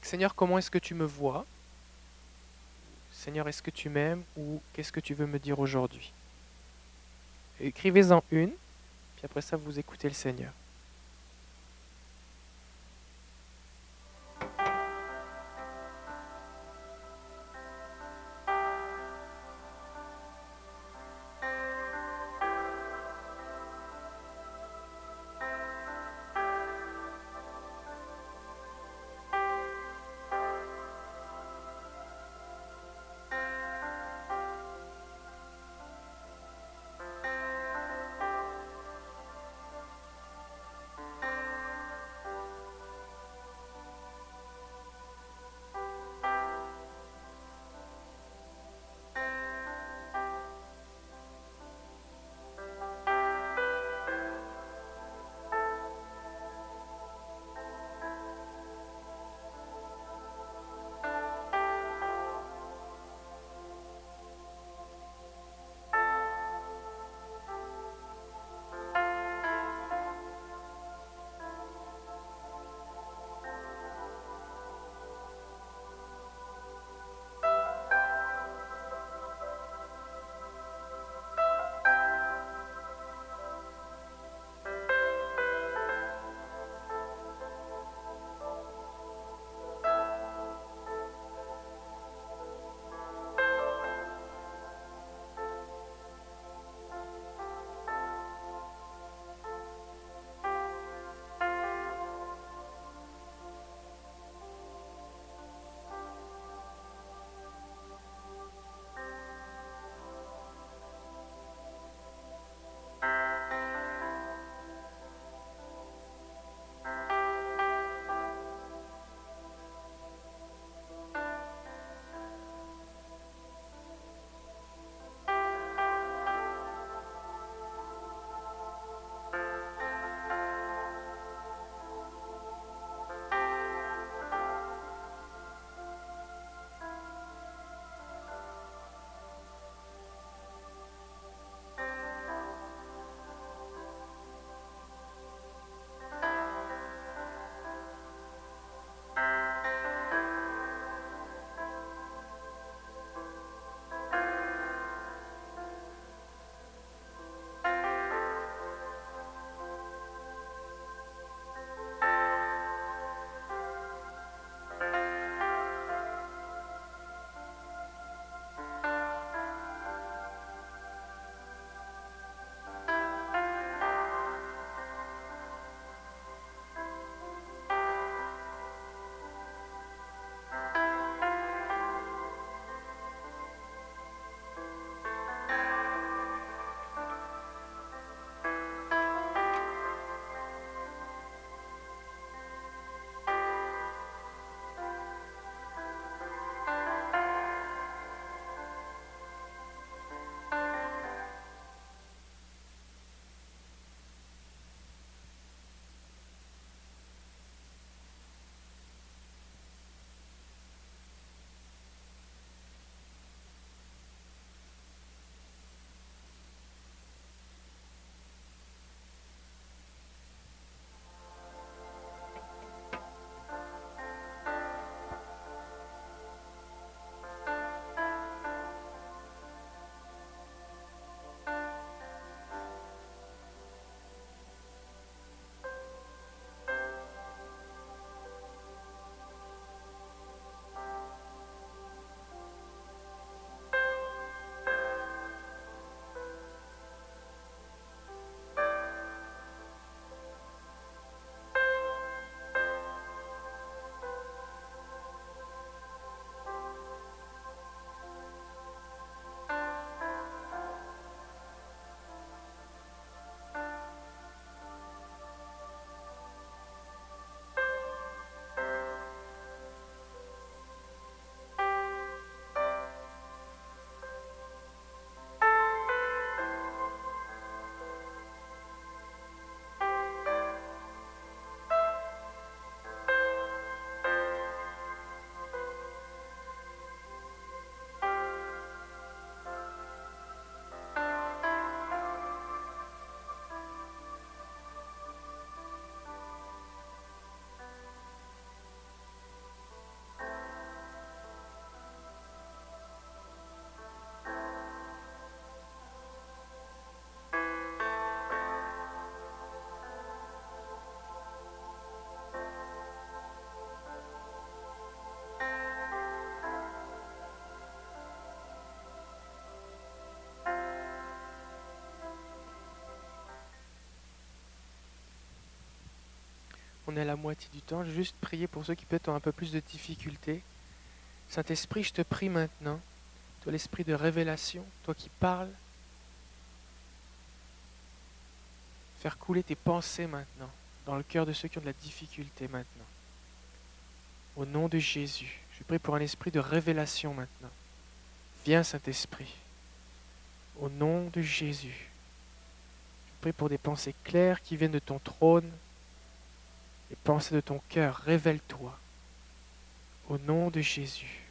Seigneur, comment est-ce que tu me vois? Seigneur, est-ce que tu m'aimes ou qu'est-ce que tu veux me dire aujourd'hui? Écrivez-en une, puis après ça, vous écoutez le Seigneur. Est à la moitié du temps. Juste prier pour ceux qui peut-être ont un peu plus de difficultés. Saint-Esprit, je te prie maintenant, toi l'esprit de révélation, toi qui parles, faire couler tes pensées maintenant dans le cœur de ceux qui ont de la difficulté maintenant. Au nom de Jésus, je prie pour un esprit de révélation maintenant. Viens Saint-Esprit. Au nom de Jésus. Je prie pour des pensées claires qui viennent de ton trône. Les pensées de ton cœur, révèle-toi. Au nom de Jésus.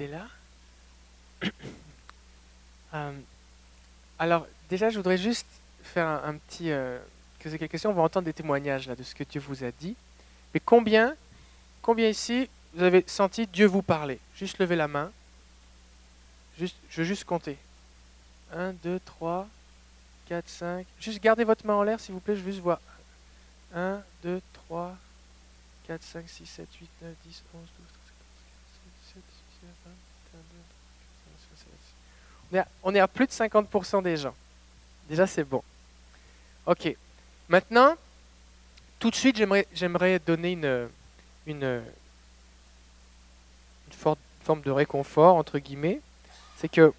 là. Euh, alors, déjà, je voudrais juste faire un, petit... Euh, quelques questions. On va entendre des témoignages là, de ce que Dieu vous a dit. Mais combien, combien ici, vous avez senti Dieu vous parler? Juste lever la main. Juste, je veux juste compter. 1, 2, 3, 4, 5. Juste gardez votre main en l'air, s'il vous plaît. Je veux juste voir. 1, 2, 3, 4, 5, 6, 7, 8, 9, 10, 11, 12, 13. On est à plus de 50% des gens. Déjà, c'est bon. OK. Maintenant, tout de suite, j'aimerais donner une, forme de réconfort, entre guillemets. C'est que,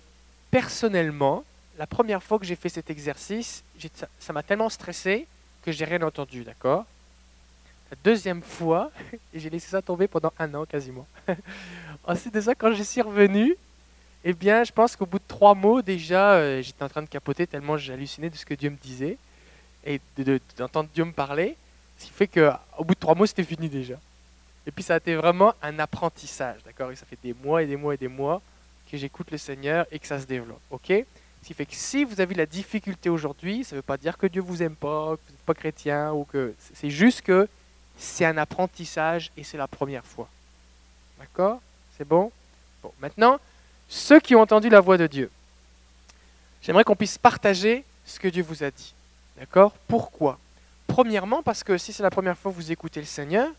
personnellement, la première fois que j'ai fait cet exercice, ça m'a tellement stressé que j'ai rien entendu, d'accord? La deuxième fois, et j'ai laissé ça tomber pendant un an quasiment. Ensuite de ça, quand je suis revenu, eh bien, je pense qu'au bout de trois mots, déjà, euh, j'étais en train de capoter tellement j'ai halluciné de ce que Dieu me disait et de- de- d'entendre Dieu me parler. Ce qui fait qu'au bout de trois mots, c'était fini déjà. Et puis ça a été vraiment un apprentissage, d'accord? Et ça fait des mois et des mois et des mois que j'écoute le Seigneur et que ça se développe, ok? Ce qui fait que si vous avez la difficulté aujourd'hui, ça ne veut pas dire que Dieu vous aime pas, que vous n'êtes pas chrétien, ou que c'est juste que c'est un apprentissage et c'est la première fois. D'accord? C'est bon? Bon, maintenant, ceux qui ont entendu la voix de Dieu, j'aimerais qu'on puisse partager ce que Dieu vous a dit. D'accord? Pourquoi? Premièrement, parce que si c'est la première fois que vous écoutez le Seigneur,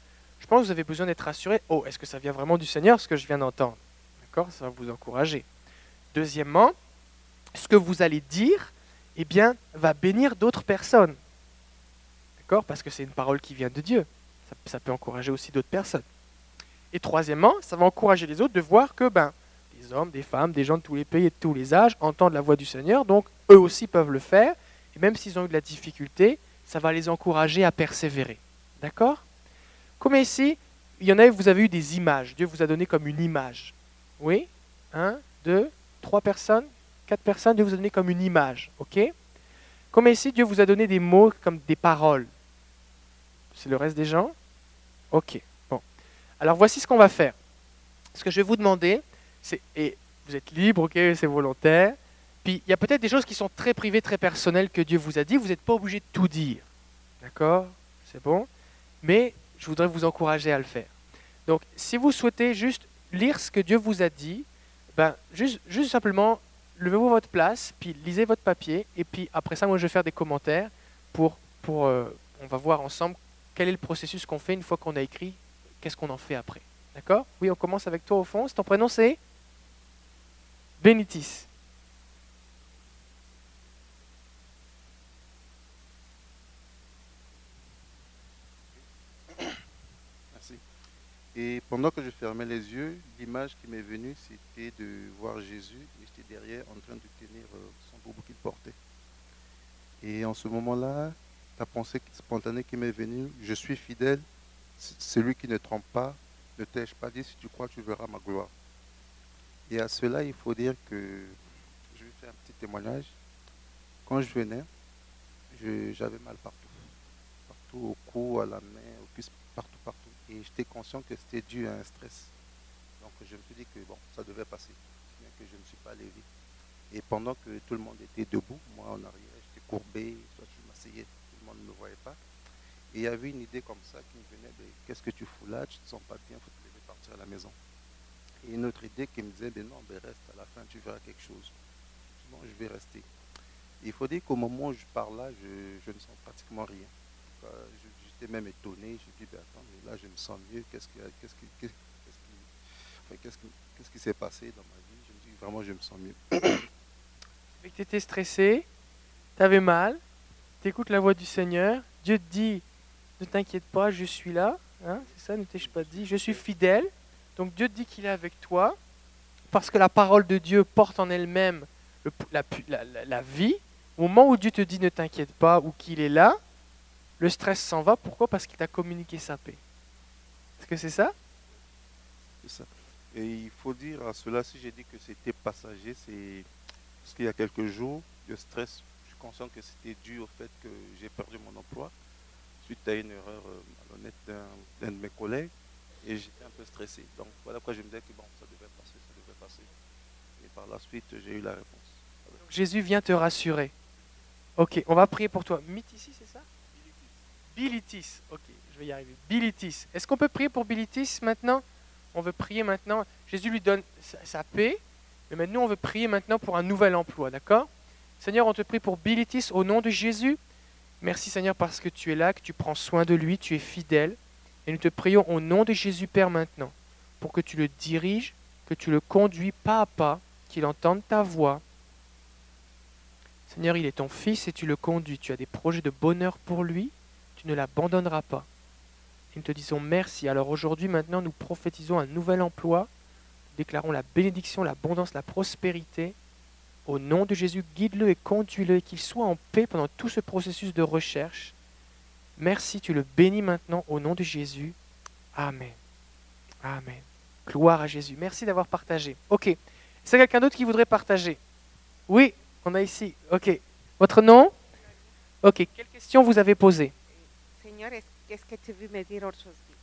je pense que vous avez besoin d'être rassuré. Oh, est-ce que ça vient vraiment du Seigneur, ce que je viens d'entendre? D'accord? Ça va vous encourager. Deuxièmement, ce que vous allez dire, eh bien, va bénir d'autres personnes. D'accord? Parce que c'est une parole qui vient de Dieu. Ça, ça peut encourager aussi d'autres personnes. Et troisièmement, ça va encourager les autres de voir que ben, des hommes, des femmes, des gens de tous les pays et de tous les âges entendent la voix du Seigneur, donc eux aussi peuvent le faire. Et même s'ils ont eu de la difficulté, ça va les encourager à persévérer. D'accord? Comme ici, il y en a, vous avez eu des images. Dieu vous a donné comme une image. Oui? Un, deux, trois personnes, quatre personnes, Dieu vous a donné comme une image. OK? Comme ici, Dieu vous a donné des mots comme des paroles. C'est le reste des gens? OK. Alors voici ce qu'on va faire. Ce que je vais vous demander, c'est, et vous êtes libre, ok, c'est volontaire. Puis il y a peut-être des choses qui sont très privées, très personnelles que Dieu vous a dit. Vous n'êtes pas obligé de tout dire. D'accord? C'est bon? Mais je voudrais vous encourager à le faire. Donc si vous souhaitez juste lire ce que Dieu vous a dit, ben, juste, simplement, levez-vous votre place, puis lisez votre papier, et puis après ça, moi je vais faire des commentaires pour, pour euh, on va voir ensemble quel est le processus qu'on fait une fois qu'on a écrit, qu'est-ce qu'on en fait après? D'accord? Oui, on commence avec toi au fond. Ton prénom c'est Bénitis. Merci. Et pendant que je fermais les yeux, l'image qui m'est venue, c'était de voir Jésus, il était derrière en train de tenir euh, son boubou qu'il portait. Et en ce moment-là, la pensée spontanée qui m'est venue, je suis fidèle, celui qui ne trompe pas, ne t'ai-je pas dit, si tu crois, tu verras ma gloire. Et à cela, il faut dire que, je vais faire un petit témoignage. Quand je venais, j'avais mal partout. Partout au cou, à la main, aux cuisses, partout, partout. Et j'étais conscient que c'était dû à un stress. Donc je me suis dit que bon, ça devait passer, que je ne suis pas levé. Et pendant que tout le monde était debout, moi en arrière, j'étais courbé, soit je m'asseyais, tout le monde ne me voyait pas. Et il y avait une idée comme ça qui me venait, ben, qu'est-ce que tu fous là, tu ne te sens pas bien, il faut te lever partir à la maison. Et une autre idée qui me disait, ben non, ben reste, à la fin tu verras quelque chose. Non, je vais rester. Il faut dire qu'au moment où je parle là, je, je ne sens pratiquement rien. Euh, J'étais même étonné. Je dis, ben attends, mais là je me sens mieux. Qu'est-ce qui, qu'est-ce qu'est-ce qu'est-ce qu'est-ce qui s'est passé dans ma vie? Je me dis, vraiment, je me sens mieux. Tu étais stressé, tu avais mal, tu écoutes la voix du Seigneur, Dieu te dit ne t'inquiète pas, je suis là. Hein, c'est ça, ne t'ai-je pas dit? Je suis fidèle. Donc Dieu te dit qu'il est avec toi, parce que la parole de Dieu porte en elle-même le- la, pu- la- la- la vie. Au moment où Dieu te dit ne t'inquiète pas ou qu'il est là, le stress s'en va. Pourquoi? Parce qu'il t'a communiqué sa paix. Est-ce que c'est ça? C'est ça. Et il faut dire à cela, si j'ai dit que c'était passager, c'est parce qu'il y a quelques jours, le stress, je suis conscient que c'était dû au fait que j'ai perdu mon emploi suite à une erreur euh, malhonnête d'un de mes collègues et j'étais un peu stressé. Donc voilà pourquoi je me disais que bon, ça devait passer, ça devait passer. Et par la suite, j'ai eu la réponse. Jésus vient te rassurer. Ok, on va prier pour toi. Mythicis, c'est ça? Bilitis. Ok, je vais y arriver. Bilitis. Est-ce qu'on peut prier pour Bilitis maintenant? On veut prier maintenant. Jésus lui donne sa paix, mais maintenant on veut prier maintenant pour un nouvel emploi, d'accord? Seigneur, on te prie pour Bilitis au nom de Jésus. Merci Seigneur parce que tu es là, que tu prends soin de lui, tu es fidèle. Et nous te prions au nom de Jésus Père maintenant, pour que tu le diriges, que tu le conduis pas à pas, qu'il entende ta voix. Seigneur, il est ton fils et tu le conduis. Tu as des projets de bonheur pour lui, tu ne l'abandonneras pas. Et nous te disons merci. Alors aujourd'hui, maintenant, nous prophétisons un nouvel emploi. Nous déclarons la bénédiction, l'abondance, la prospérité. Au nom de Jésus, guide-le et conduis-le et qu'il soit en paix pendant tout ce processus de recherche. Merci, tu le bénis maintenant au nom de Jésus. Amen. Amen. Gloire à Jésus. Merci d'avoir partagé. Ok. A quelqu'un d'autre qui voudrait partager? Oui, on a ici. Ok. Votre nom? Ok. Quelle question vous avez posée Seigneur, est-ce qu'est-ce que tu veux me dire aujourd'hui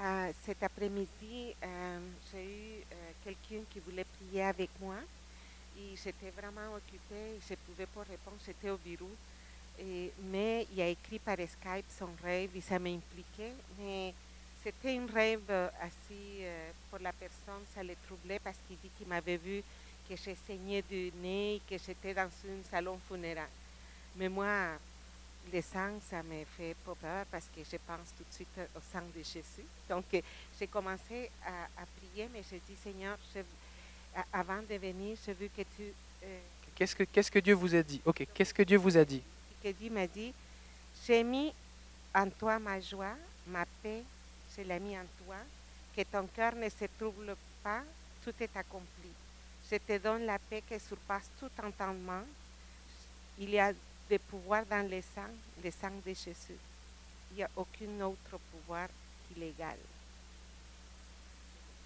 Euh, Cet après-midi, euh, j'ai eu euh, quelqu'un qui voulait prier avec moi et j'étais vraiment occupée, je ne pouvais pas répondre, j'étais au bureau. Et- mais il a écrit par Skype son rêve et ça m'impliquait. Mais c'était un rêve euh, assez, euh, pour la personne, ça le troublait parce qu'il dit qu'il m'avait vu que j'ai saigné du nez et que j'étais dans un salon funéraire. Mais moi, le sang, ça me fait pas peur parce que je pense tout de suite au sang de Jésus. Donc, j'ai commencé à, à prier, mais j'ai dit, Seigneur, je- avant de venir, je veux que tu... euh, Qu'est-ce que, qu'est-ce que Dieu vous a dit? Ok. Qu'est-ce que Dieu vous a dit? que Dieu m'a dit, j'ai mis en toi ma joie, ma paix, je l'ai mis en toi, que ton cœur ne se trouble pas, tout est accompli. Je te donne la paix qui surpasse tout entendement. Il y a des pouvoirs dans le sang, le sang de Jésus. Il n'y a aucun autre pouvoir qui l'égale.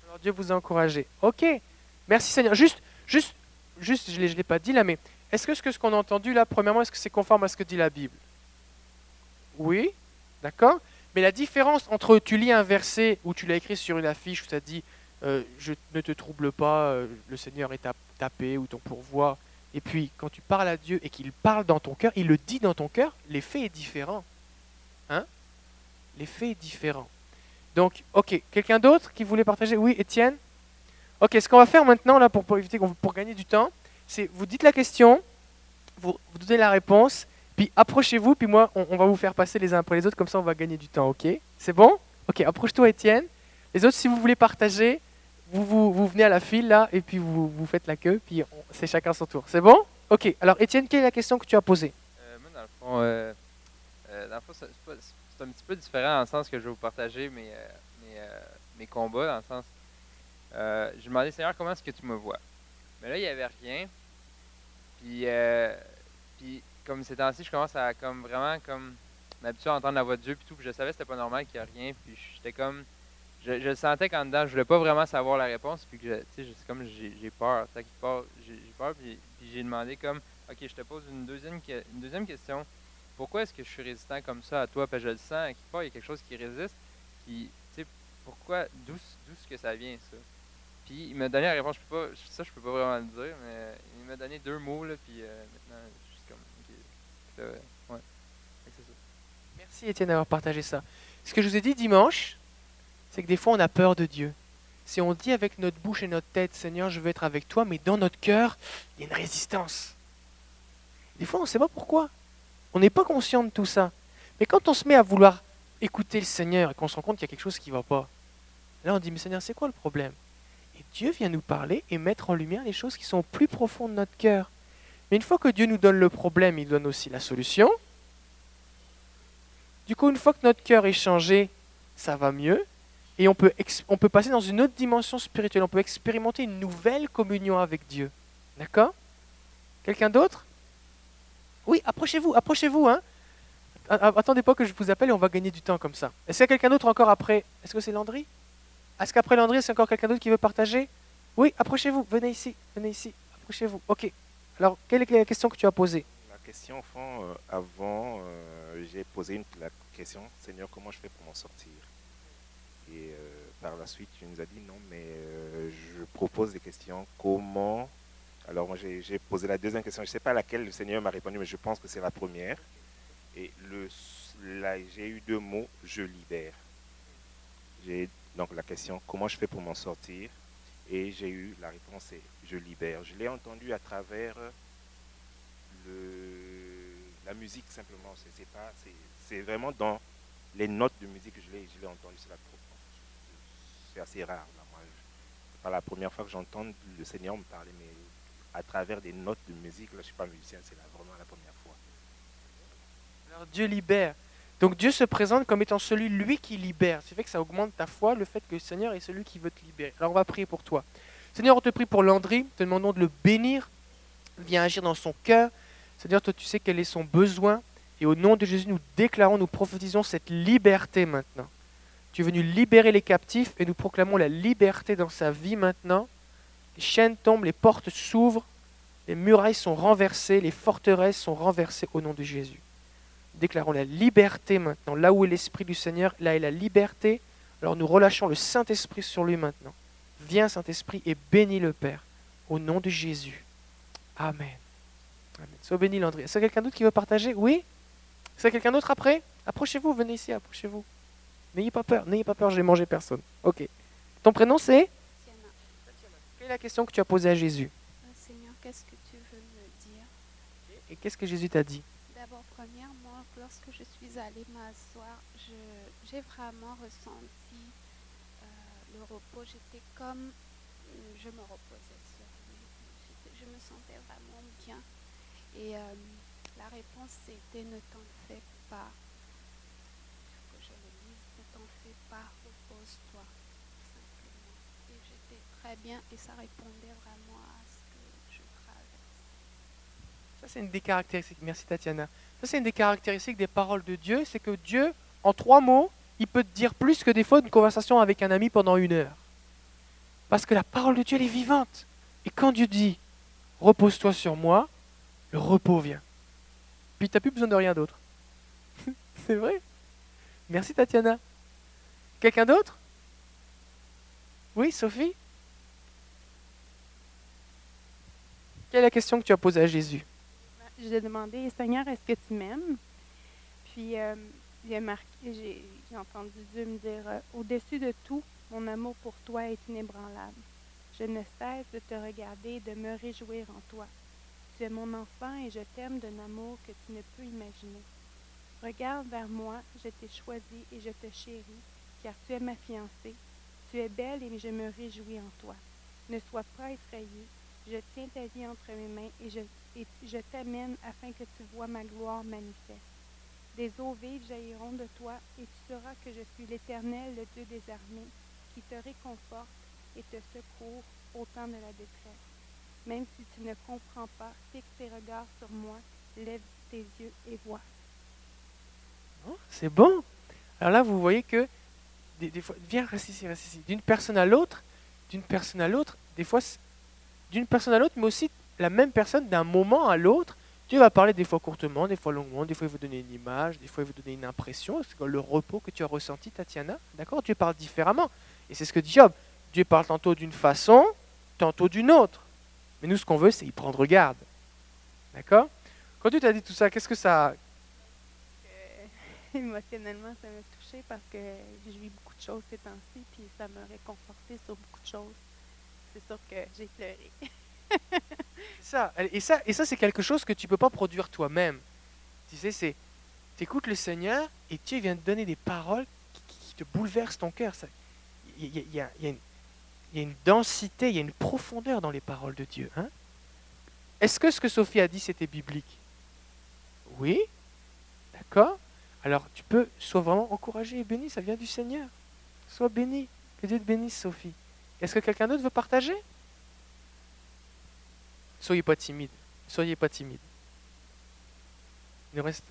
Alors Dieu vous a encouragé. Ok. Merci Seigneur. Juste, juste, juste, je ne l'ai pas dit là, mais est-ce que ce qu'on a entendu là, premièrement, est-ce que c'est conforme à ce que dit la Bible? Oui. D'accord Mais la différence entre tu lis un verset où tu l'as écrit sur une affiche où ça dit euh, Je ne te trouble pas, euh, le Seigneur est ta, ta paix ou ton pourvoi, et puis quand tu parles à Dieu et qu'il parle dans ton cœur, il le dit dans ton cœur, l'effet est différent. Hein? L'effet est différent. Donc, ok, quelqu'un d'autre qui voulait partager? Oui, Étienne? Ok, ce qu'on va faire maintenant, là, pour, pour éviter qu'on pour gagner du temps, c'est vous dites la question, vous, vous donnez la réponse, puis approchez-vous, puis moi, on, on va vous faire passer les uns après les autres, comme ça on va gagner du temps, ok? C'est bon? Ok, approche-toi, Étienne. Les autres, si vous voulez partager, vous, vous, vous venez à la file, là, et puis vous, vous faites la queue, puis c'est chacun son tour. C'est bon? Ok, alors Étienne, quelle est la question que tu as posée? Euh, dans le fond, euh, euh, c'est un petit peu différent dans le sens que je vais vous partager mes, mes, mes combats, dans le sens. Euh, je demandais, Seigneur, comment est-ce que tu me vois? Mais là, il n'y avait rien. Puis, euh, puis comme ces temps-ci, je commence à comme vraiment comme m'habituer à entendre la voix de Dieu puis tout. Puis je savais que c'était pas normal qu'il n'y ait rien. Puis j'étais comme. Je, je sentais qu'en dedans, je voulais pas vraiment savoir la réponse. Puis que, tu sais, comme j'ai peur. J'ai peur. Puis, puis j'ai demandé comme, OK, je te pose une deuxième, deuxième question. Pourquoi est-ce que je suis résistant comme ça à toi? Que je le sens, à quelque part, il y a quelque chose qui résiste. Puis, tu sais, pourquoi, d'où est-ce que ça vient, ça? Il m'a donné la réponse, je ça, je peux pas vraiment le dire, mais il m'a donné deux mots, là, puis euh, maintenant, je suis comme, OK, c'est, euh, ouais. Merci Étienne d'avoir partagé ça. Ce que je vous ai dit dimanche, c'est que des fois on a peur de Dieu. Si on dit avec notre bouche et notre tête, Seigneur, je veux être avec toi, mais dans notre cœur, il y a une résistance. Des fois on ne sait pas pourquoi. On n'est pas conscient de tout ça. Mais quand on se met à vouloir écouter le Seigneur et qu'on se rend compte qu'il y a quelque chose qui ne va pas, là on dit, mais Seigneur, c'est quoi le problème? Et Dieu vient nous parler et mettre en lumière les choses qui sont au plus profond de notre cœur. Mais une fois que Dieu nous donne le problème, il donne aussi la solution. Du coup, une fois que notre cœur est changé, ça va mieux. Et on peut, on peut passer dans une autre dimension spirituelle. On peut expérimenter une nouvelle communion avec Dieu. D'accord? Quelqu'un d'autre? Oui, approchez-vous, approchez-vous. Hein Attendez pas que je vous appelle et on va gagner du temps comme ça. Est-ce qu'il y a quelqu'un d'autre encore après? Est-ce que c'est Landry? Est-ce qu'après Landry, c'est encore quelqu'un d'autre qui veut partager? Oui, approchez-vous. Venez ici, venez ici. Approchez-vous. Ok. Alors, quelle est la question que tu as posée? La question, fond, euh, avant, euh, j'ai posé une, la question, Seigneur, comment je fais pour m'en sortir? Et euh, par la suite, tu nous as dit non, mais euh, je propose des questions. Comment? Alors, moi, j'ai posé la deuxième question. Je ne sais pas laquelle le Seigneur m'a répondu, mais je pense que c'est la première. Et là, j'ai eu deux mots je libère. J'ai- Donc la question, comment je fais pour m'en sortir? Et j'ai eu la réponse, c'est je libère. Je l'ai entendu à travers le, la musique simplement. C'est, vraiment dans les notes de musique que je l'ai, entendu. C'est, assez rare. Là. Moi, pas la première fois que j'entends le Seigneur me parler, mais à travers des notes de musique, là, je ne suis pas musicien, c'est vraiment la première fois. Alors Dieu libère. Donc Dieu se présente comme étant celui, lui, qui libère. C'est fait que ça augmente ta foi, le fait que le Seigneur est celui qui veut te libérer. Alors on va prier pour toi. Seigneur, on te prie pour Landry, te demandons de le bénir. Viens agir dans son cœur. Seigneur, toi tu sais quel est son besoin. Et au nom de Jésus, nous déclarons, nous prophétisons cette liberté maintenant. Tu es venu libérer les captifs et nous proclamons la liberté dans sa vie maintenant. Les chaînes tombent, les portes s'ouvrent, les murailles sont renversées, les forteresses sont renversées au nom de Jésus. Déclarons la liberté maintenant. Là où est l'Esprit du Seigneur, là est la liberté. Alors nous relâchons le Saint-Esprit sur lui maintenant. Viens Saint-Esprit et bénis le Père au nom de Jésus. Amen. Amen. Sois béni Landry. Est-ce qu'il y a quelqu'un d'autre qui veut partager? Oui? Est-ce qu'il y a quelqu'un d'autre après? Approchez-vous, venez ici, approchez-vous. N'ayez pas peur, n'ayez pas peur, j'ai mangé personne. Ok. Ton prénom c'est? Quelle est la question que tu as posée à Jésus? Euh, Seigneur, qu'est-ce que tu veux me dire? Et qu'est-ce que Jésus t'a dit? D'abord, premièrement, lorsque je suis allée m'asseoir, j'ai vraiment ressenti euh, le repos. J'étais comme, je me reposais sur lui. Je me sentais vraiment bien. Et euh, la réponse c'était ne t'en fais pas. Je le lise, ne t'en fais pas, repose-toi simplement. Et j'étais très bien et ça répondait vraiment à ce que je traverse. Ça, c'est une des caractéristiques. Merci Tatiana. Ça, c'est une des caractéristiques des paroles de Dieu. C'est que Dieu, en trois mots, il peut te dire plus que des fois une conversation avec un ami pendant une heure. Parce que la parole de Dieu, elle est vivante. Et quand Dieu dit repose-toi sur moi, le repos vient. Puis tu n'as plus besoin de rien d'autre. c'est vrai. Merci Tatiana. Quelqu'un d'autre? Oui, Sophie? Quelle est la question que tu as posée à Jésus? J'ai demandé, Seigneur, est-ce que tu m'aimes? Puis euh, j'ai j'ai entendu Dieu me dire, euh, au-dessus de tout, mon amour pour toi est inébranlable. Je ne cesse de te regarder et de me réjouir en toi. Tu es mon enfant et je t'aime d'un amour que tu ne peux imaginer. Regarde vers moi, je t'ai choisi et je te chéris, car tu es ma fiancée. Tu es belle et je me réjouis en toi. Ne sois pas effrayée, je tiens ta vie entre mes mains et je je t'amène afin que tu vois ma gloire manifeste. Des eaux vives jailliront de toi, et tu sauras que je suis l'Éternel, le Dieu des armées, qui te réconforte et te secourt au temps de la détresse. Même si tu ne comprends pas, fixe tes regards sur moi, lève tes yeux et vois. Non, C'est bon. Alors là, vous voyez que des, des fois, viens, reste ici, reste ici. D'une personne à l'autre, d'une personne à l'autre, des fois, d'une personne à l'autre, mais aussi la même personne d'un moment à l'autre. Dieu va parler des fois courtement, des fois longuement, des fois il vous donner une image, des fois il vous donner une impression. C'est le repos que tu as ressenti, Tatiana? D'accord? Dieu parle différemment. Et c'est ce que dit Job. Dieu parle tantôt d'une façon, tantôt d'une autre. Mais nous, ce qu'on veut, c'est y prendre garde. D'accord? Quand Dieu t'a dit tout ça, qu'est-ce que ça, Euh, émotionnellement, ça m'a touchée parce que j'ai vu beaucoup de choses ces temps-ci, puis ça m'a réconforté sur beaucoup de choses. C'est sûr que j'ai pleuré. Ça. Et ça, et ça c'est quelque chose que tu peux pas produire toi-même. Tu sais, c'est, écoutes le Seigneur et Dieu vient te donner des paroles qui, te bouleversent ton cœur. Il y a une densité, il y a une profondeur dans les paroles de Dieu. hein. Est-ce que ce que Sophie a dit, c'était biblique? Oui. D'accord Alors, tu peux, sois vraiment encouragé et béni, ça vient du Seigneur. Sois béni. Que Dieu te bénisse, Sophie. Est-ce que quelqu'un d'autre veut partager? Soyez pas timide. Soyez pas timide. Il nous reste.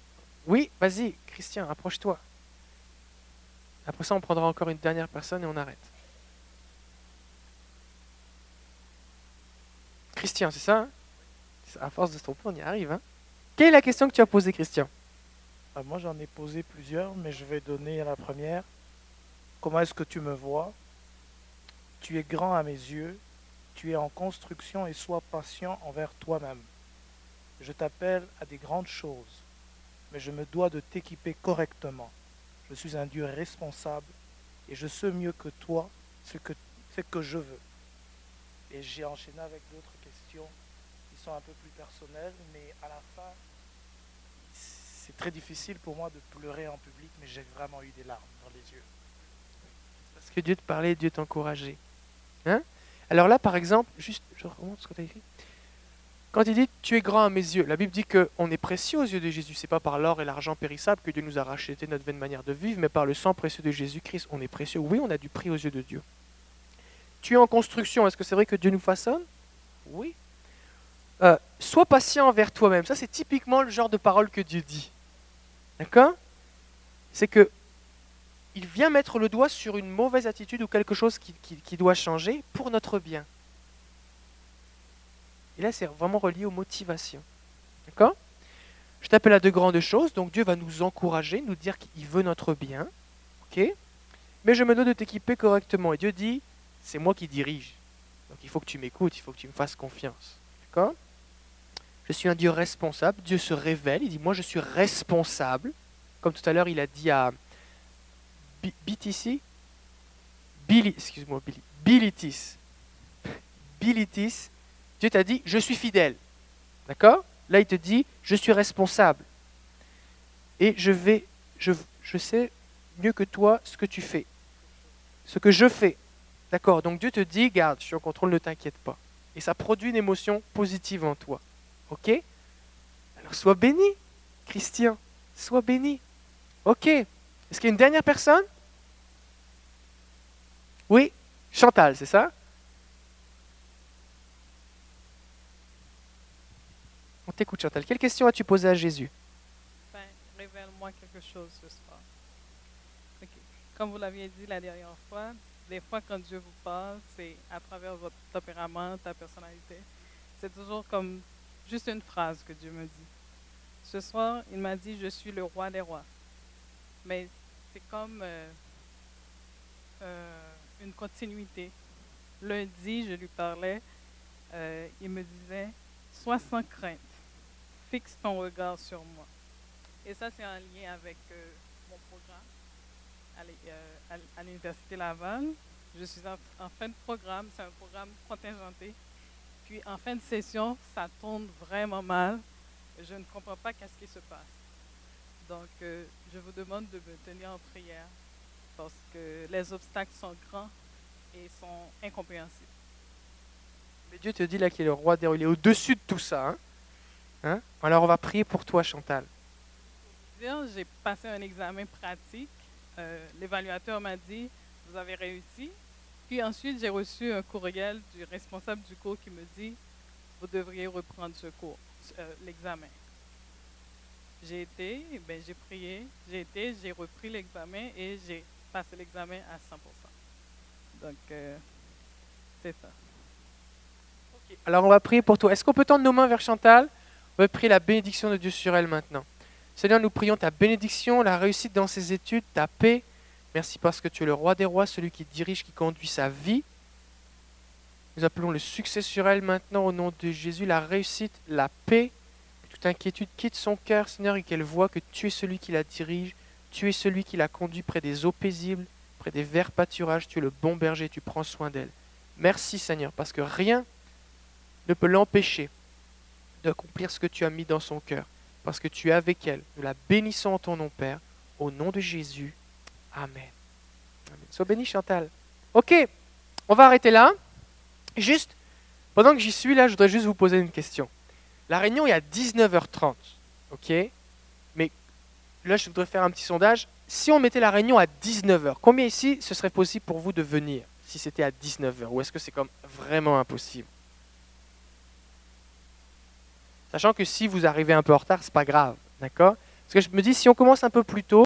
Oui, vas-y, Christian, approche-toi. Après ça, on prendra encore une dernière personne et on arrête. Christian, c'est ça hein? À force de se tromper, on y arrive. Hein? Quelle est la question que tu as posée, Christian? Ah, moi, j'en ai posé plusieurs, mais je vais donner la première. Comment est-ce que tu me vois? Tu es grand à mes yeux, tu es en construction et sois patient envers toi-même. Je t'appelle à des grandes choses, mais je me dois de t'équiper correctement. Je suis un Dieu responsable et je sais mieux que toi ce que, ce que je veux. Et j'ai enchaîné avec d'autres questions qui sont un peu plus personnelles, mais à la fin, c'est très difficile pour moi de pleurer en public, mais j'ai vraiment eu des larmes dans les yeux. Parce que Dieu te parlait, Dieu t'encourageait. Hein? Alors là, par exemple, juste, je remonte ce que tu as écrit. Quand il dit Tu es grand à mes yeux, la Bible dit qu'on est précieux aux yeux de Jésus. C'est pas par l'or et l'argent périssable que Dieu nous a racheté notre vaine manière de vivre, mais par le sang précieux de Jésus-Christ. On est précieux. Oui, on a du prix aux yeux de Dieu. Tu es en construction. Est-ce que c'est vrai que Dieu nous façonne? Oui. Euh, sois patient envers toi-même. Ça, c'est typiquement le genre de parole que Dieu dit. D'accord? C'est que il vient mettre le doigt sur une mauvaise attitude ou quelque chose qui, doit changer pour notre bien. Et là, c'est vraiment relié aux motivations. D'accord? Je t'appelle à de grandes choses, donc Dieu va nous encourager, nous dire qu'il veut notre bien. Mais je me dois de t'équiper correctement. Et Dieu dit, c'est moi qui dirige. Donc il faut que tu m'écoutes, il faut que tu me fasses confiance. D'accord? Je suis un Dieu responsable. Dieu se révèle, il dit, moi je suis responsable. Comme tout à l'heure, il a dit à BTC, Billy, excuse-moi, Billy, Bilitis. Bilitis, Dieu t'a dit, je suis fidèle. D'accord? Là, il te dit, je suis responsable. Et je vais, je, je sais mieux que toi ce que tu fais. Ce que je fais. D'accord? Donc Dieu te dit, garde, je suis en contrôle, ne t'inquiète pas. Et ça produit une émotion positive en toi. Ok? Alors sois béni, Christian. Sois béni. Ok? Est-ce qu'il y a une dernière personne? Oui Chantal, c'est ça? On t'écoute, Chantal. Quelle question as-tu posée à Jésus? Ben, Révèle-moi quelque chose ce soir. Comme vous l'aviez dit la dernière fois, des fois quand Dieu vous parle, c'est à travers votre tempérament, ta personnalité. C'est toujours comme juste une phrase que Dieu me dit. Ce soir, il m'a dit, je suis le roi des rois. Mais c'est comme euh, euh, une continuité. Lundi, je lui parlais, euh, il me disait, sois sans crainte, fixe ton regard sur moi. Et ça, c'est en lien avec mon programme à l'Université Laval. Je suis en, fin de programme, c'est un programme contingenté. Puis en fin de session, ça tourne vraiment mal. Je ne comprends pas qu'est-ce qui se passe. Donc, euh, je vous demande de me tenir en prière parce que les obstacles sont grands et sont incompréhensibles. Mais Dieu te dit là qu'il est le roi des rois, il est au-dessus de tout ça. Hein? Hein? Alors on va prier pour toi, Chantal. J'ai passé un examen pratique. Euh, l'évaluateur m'a dit, vous avez réussi. Puis ensuite, j'ai reçu un courriel du responsable du cours qui me dit, vous devriez reprendre ce cours, euh, l'examen. J'ai été, ben, j'ai prié, j'ai été, j'ai repris l'examen et j'ai passé l'examen à 100%. Donc, euh, c'est ça. Alors, on va prier pour toi. Est-ce qu'on peut tendre nos mains vers Chantal? On va prier la bénédiction de Dieu sur elle maintenant. Seigneur, nous prions ta bénédiction, la réussite dans ses études, ta paix. Merci parce que tu es le roi des rois, celui qui dirige, qui conduit sa vie. Nous appelons le succès sur elle maintenant au nom de Jésus, la réussite, la paix toute inquiétude quitte son cœur, Seigneur, et qu'elle voit que tu es celui qui la dirige, tu es celui qui la conduit près des eaux paisibles, près des verts pâturages, tu es le bon berger, tu prends soin d'elle. Merci Seigneur, parce que rien ne peut l'empêcher d'accomplir ce que tu as mis dans son cœur, parce que tu es avec elle. Nous la bénissons en ton nom, Père, au nom de Jésus. Amen. Amen. Sois béni, Chantal. Ok, on va arrêter là. Juste, pendant que j'y suis là, je voudrais juste vous poser une question. La réunion est à 19h30. OK? Mais là, je voudrais faire un petit sondage. Si on mettait la réunion à 19h, combien ici ce serait possible pour vous de venir si c'était à 19h Ou est-ce que c'est comme vraiment impossible? Sachant que si vous arrivez un peu en retard, c'est pas grave. D'accord? Parce que je me dis, si on commence un peu plus tôt,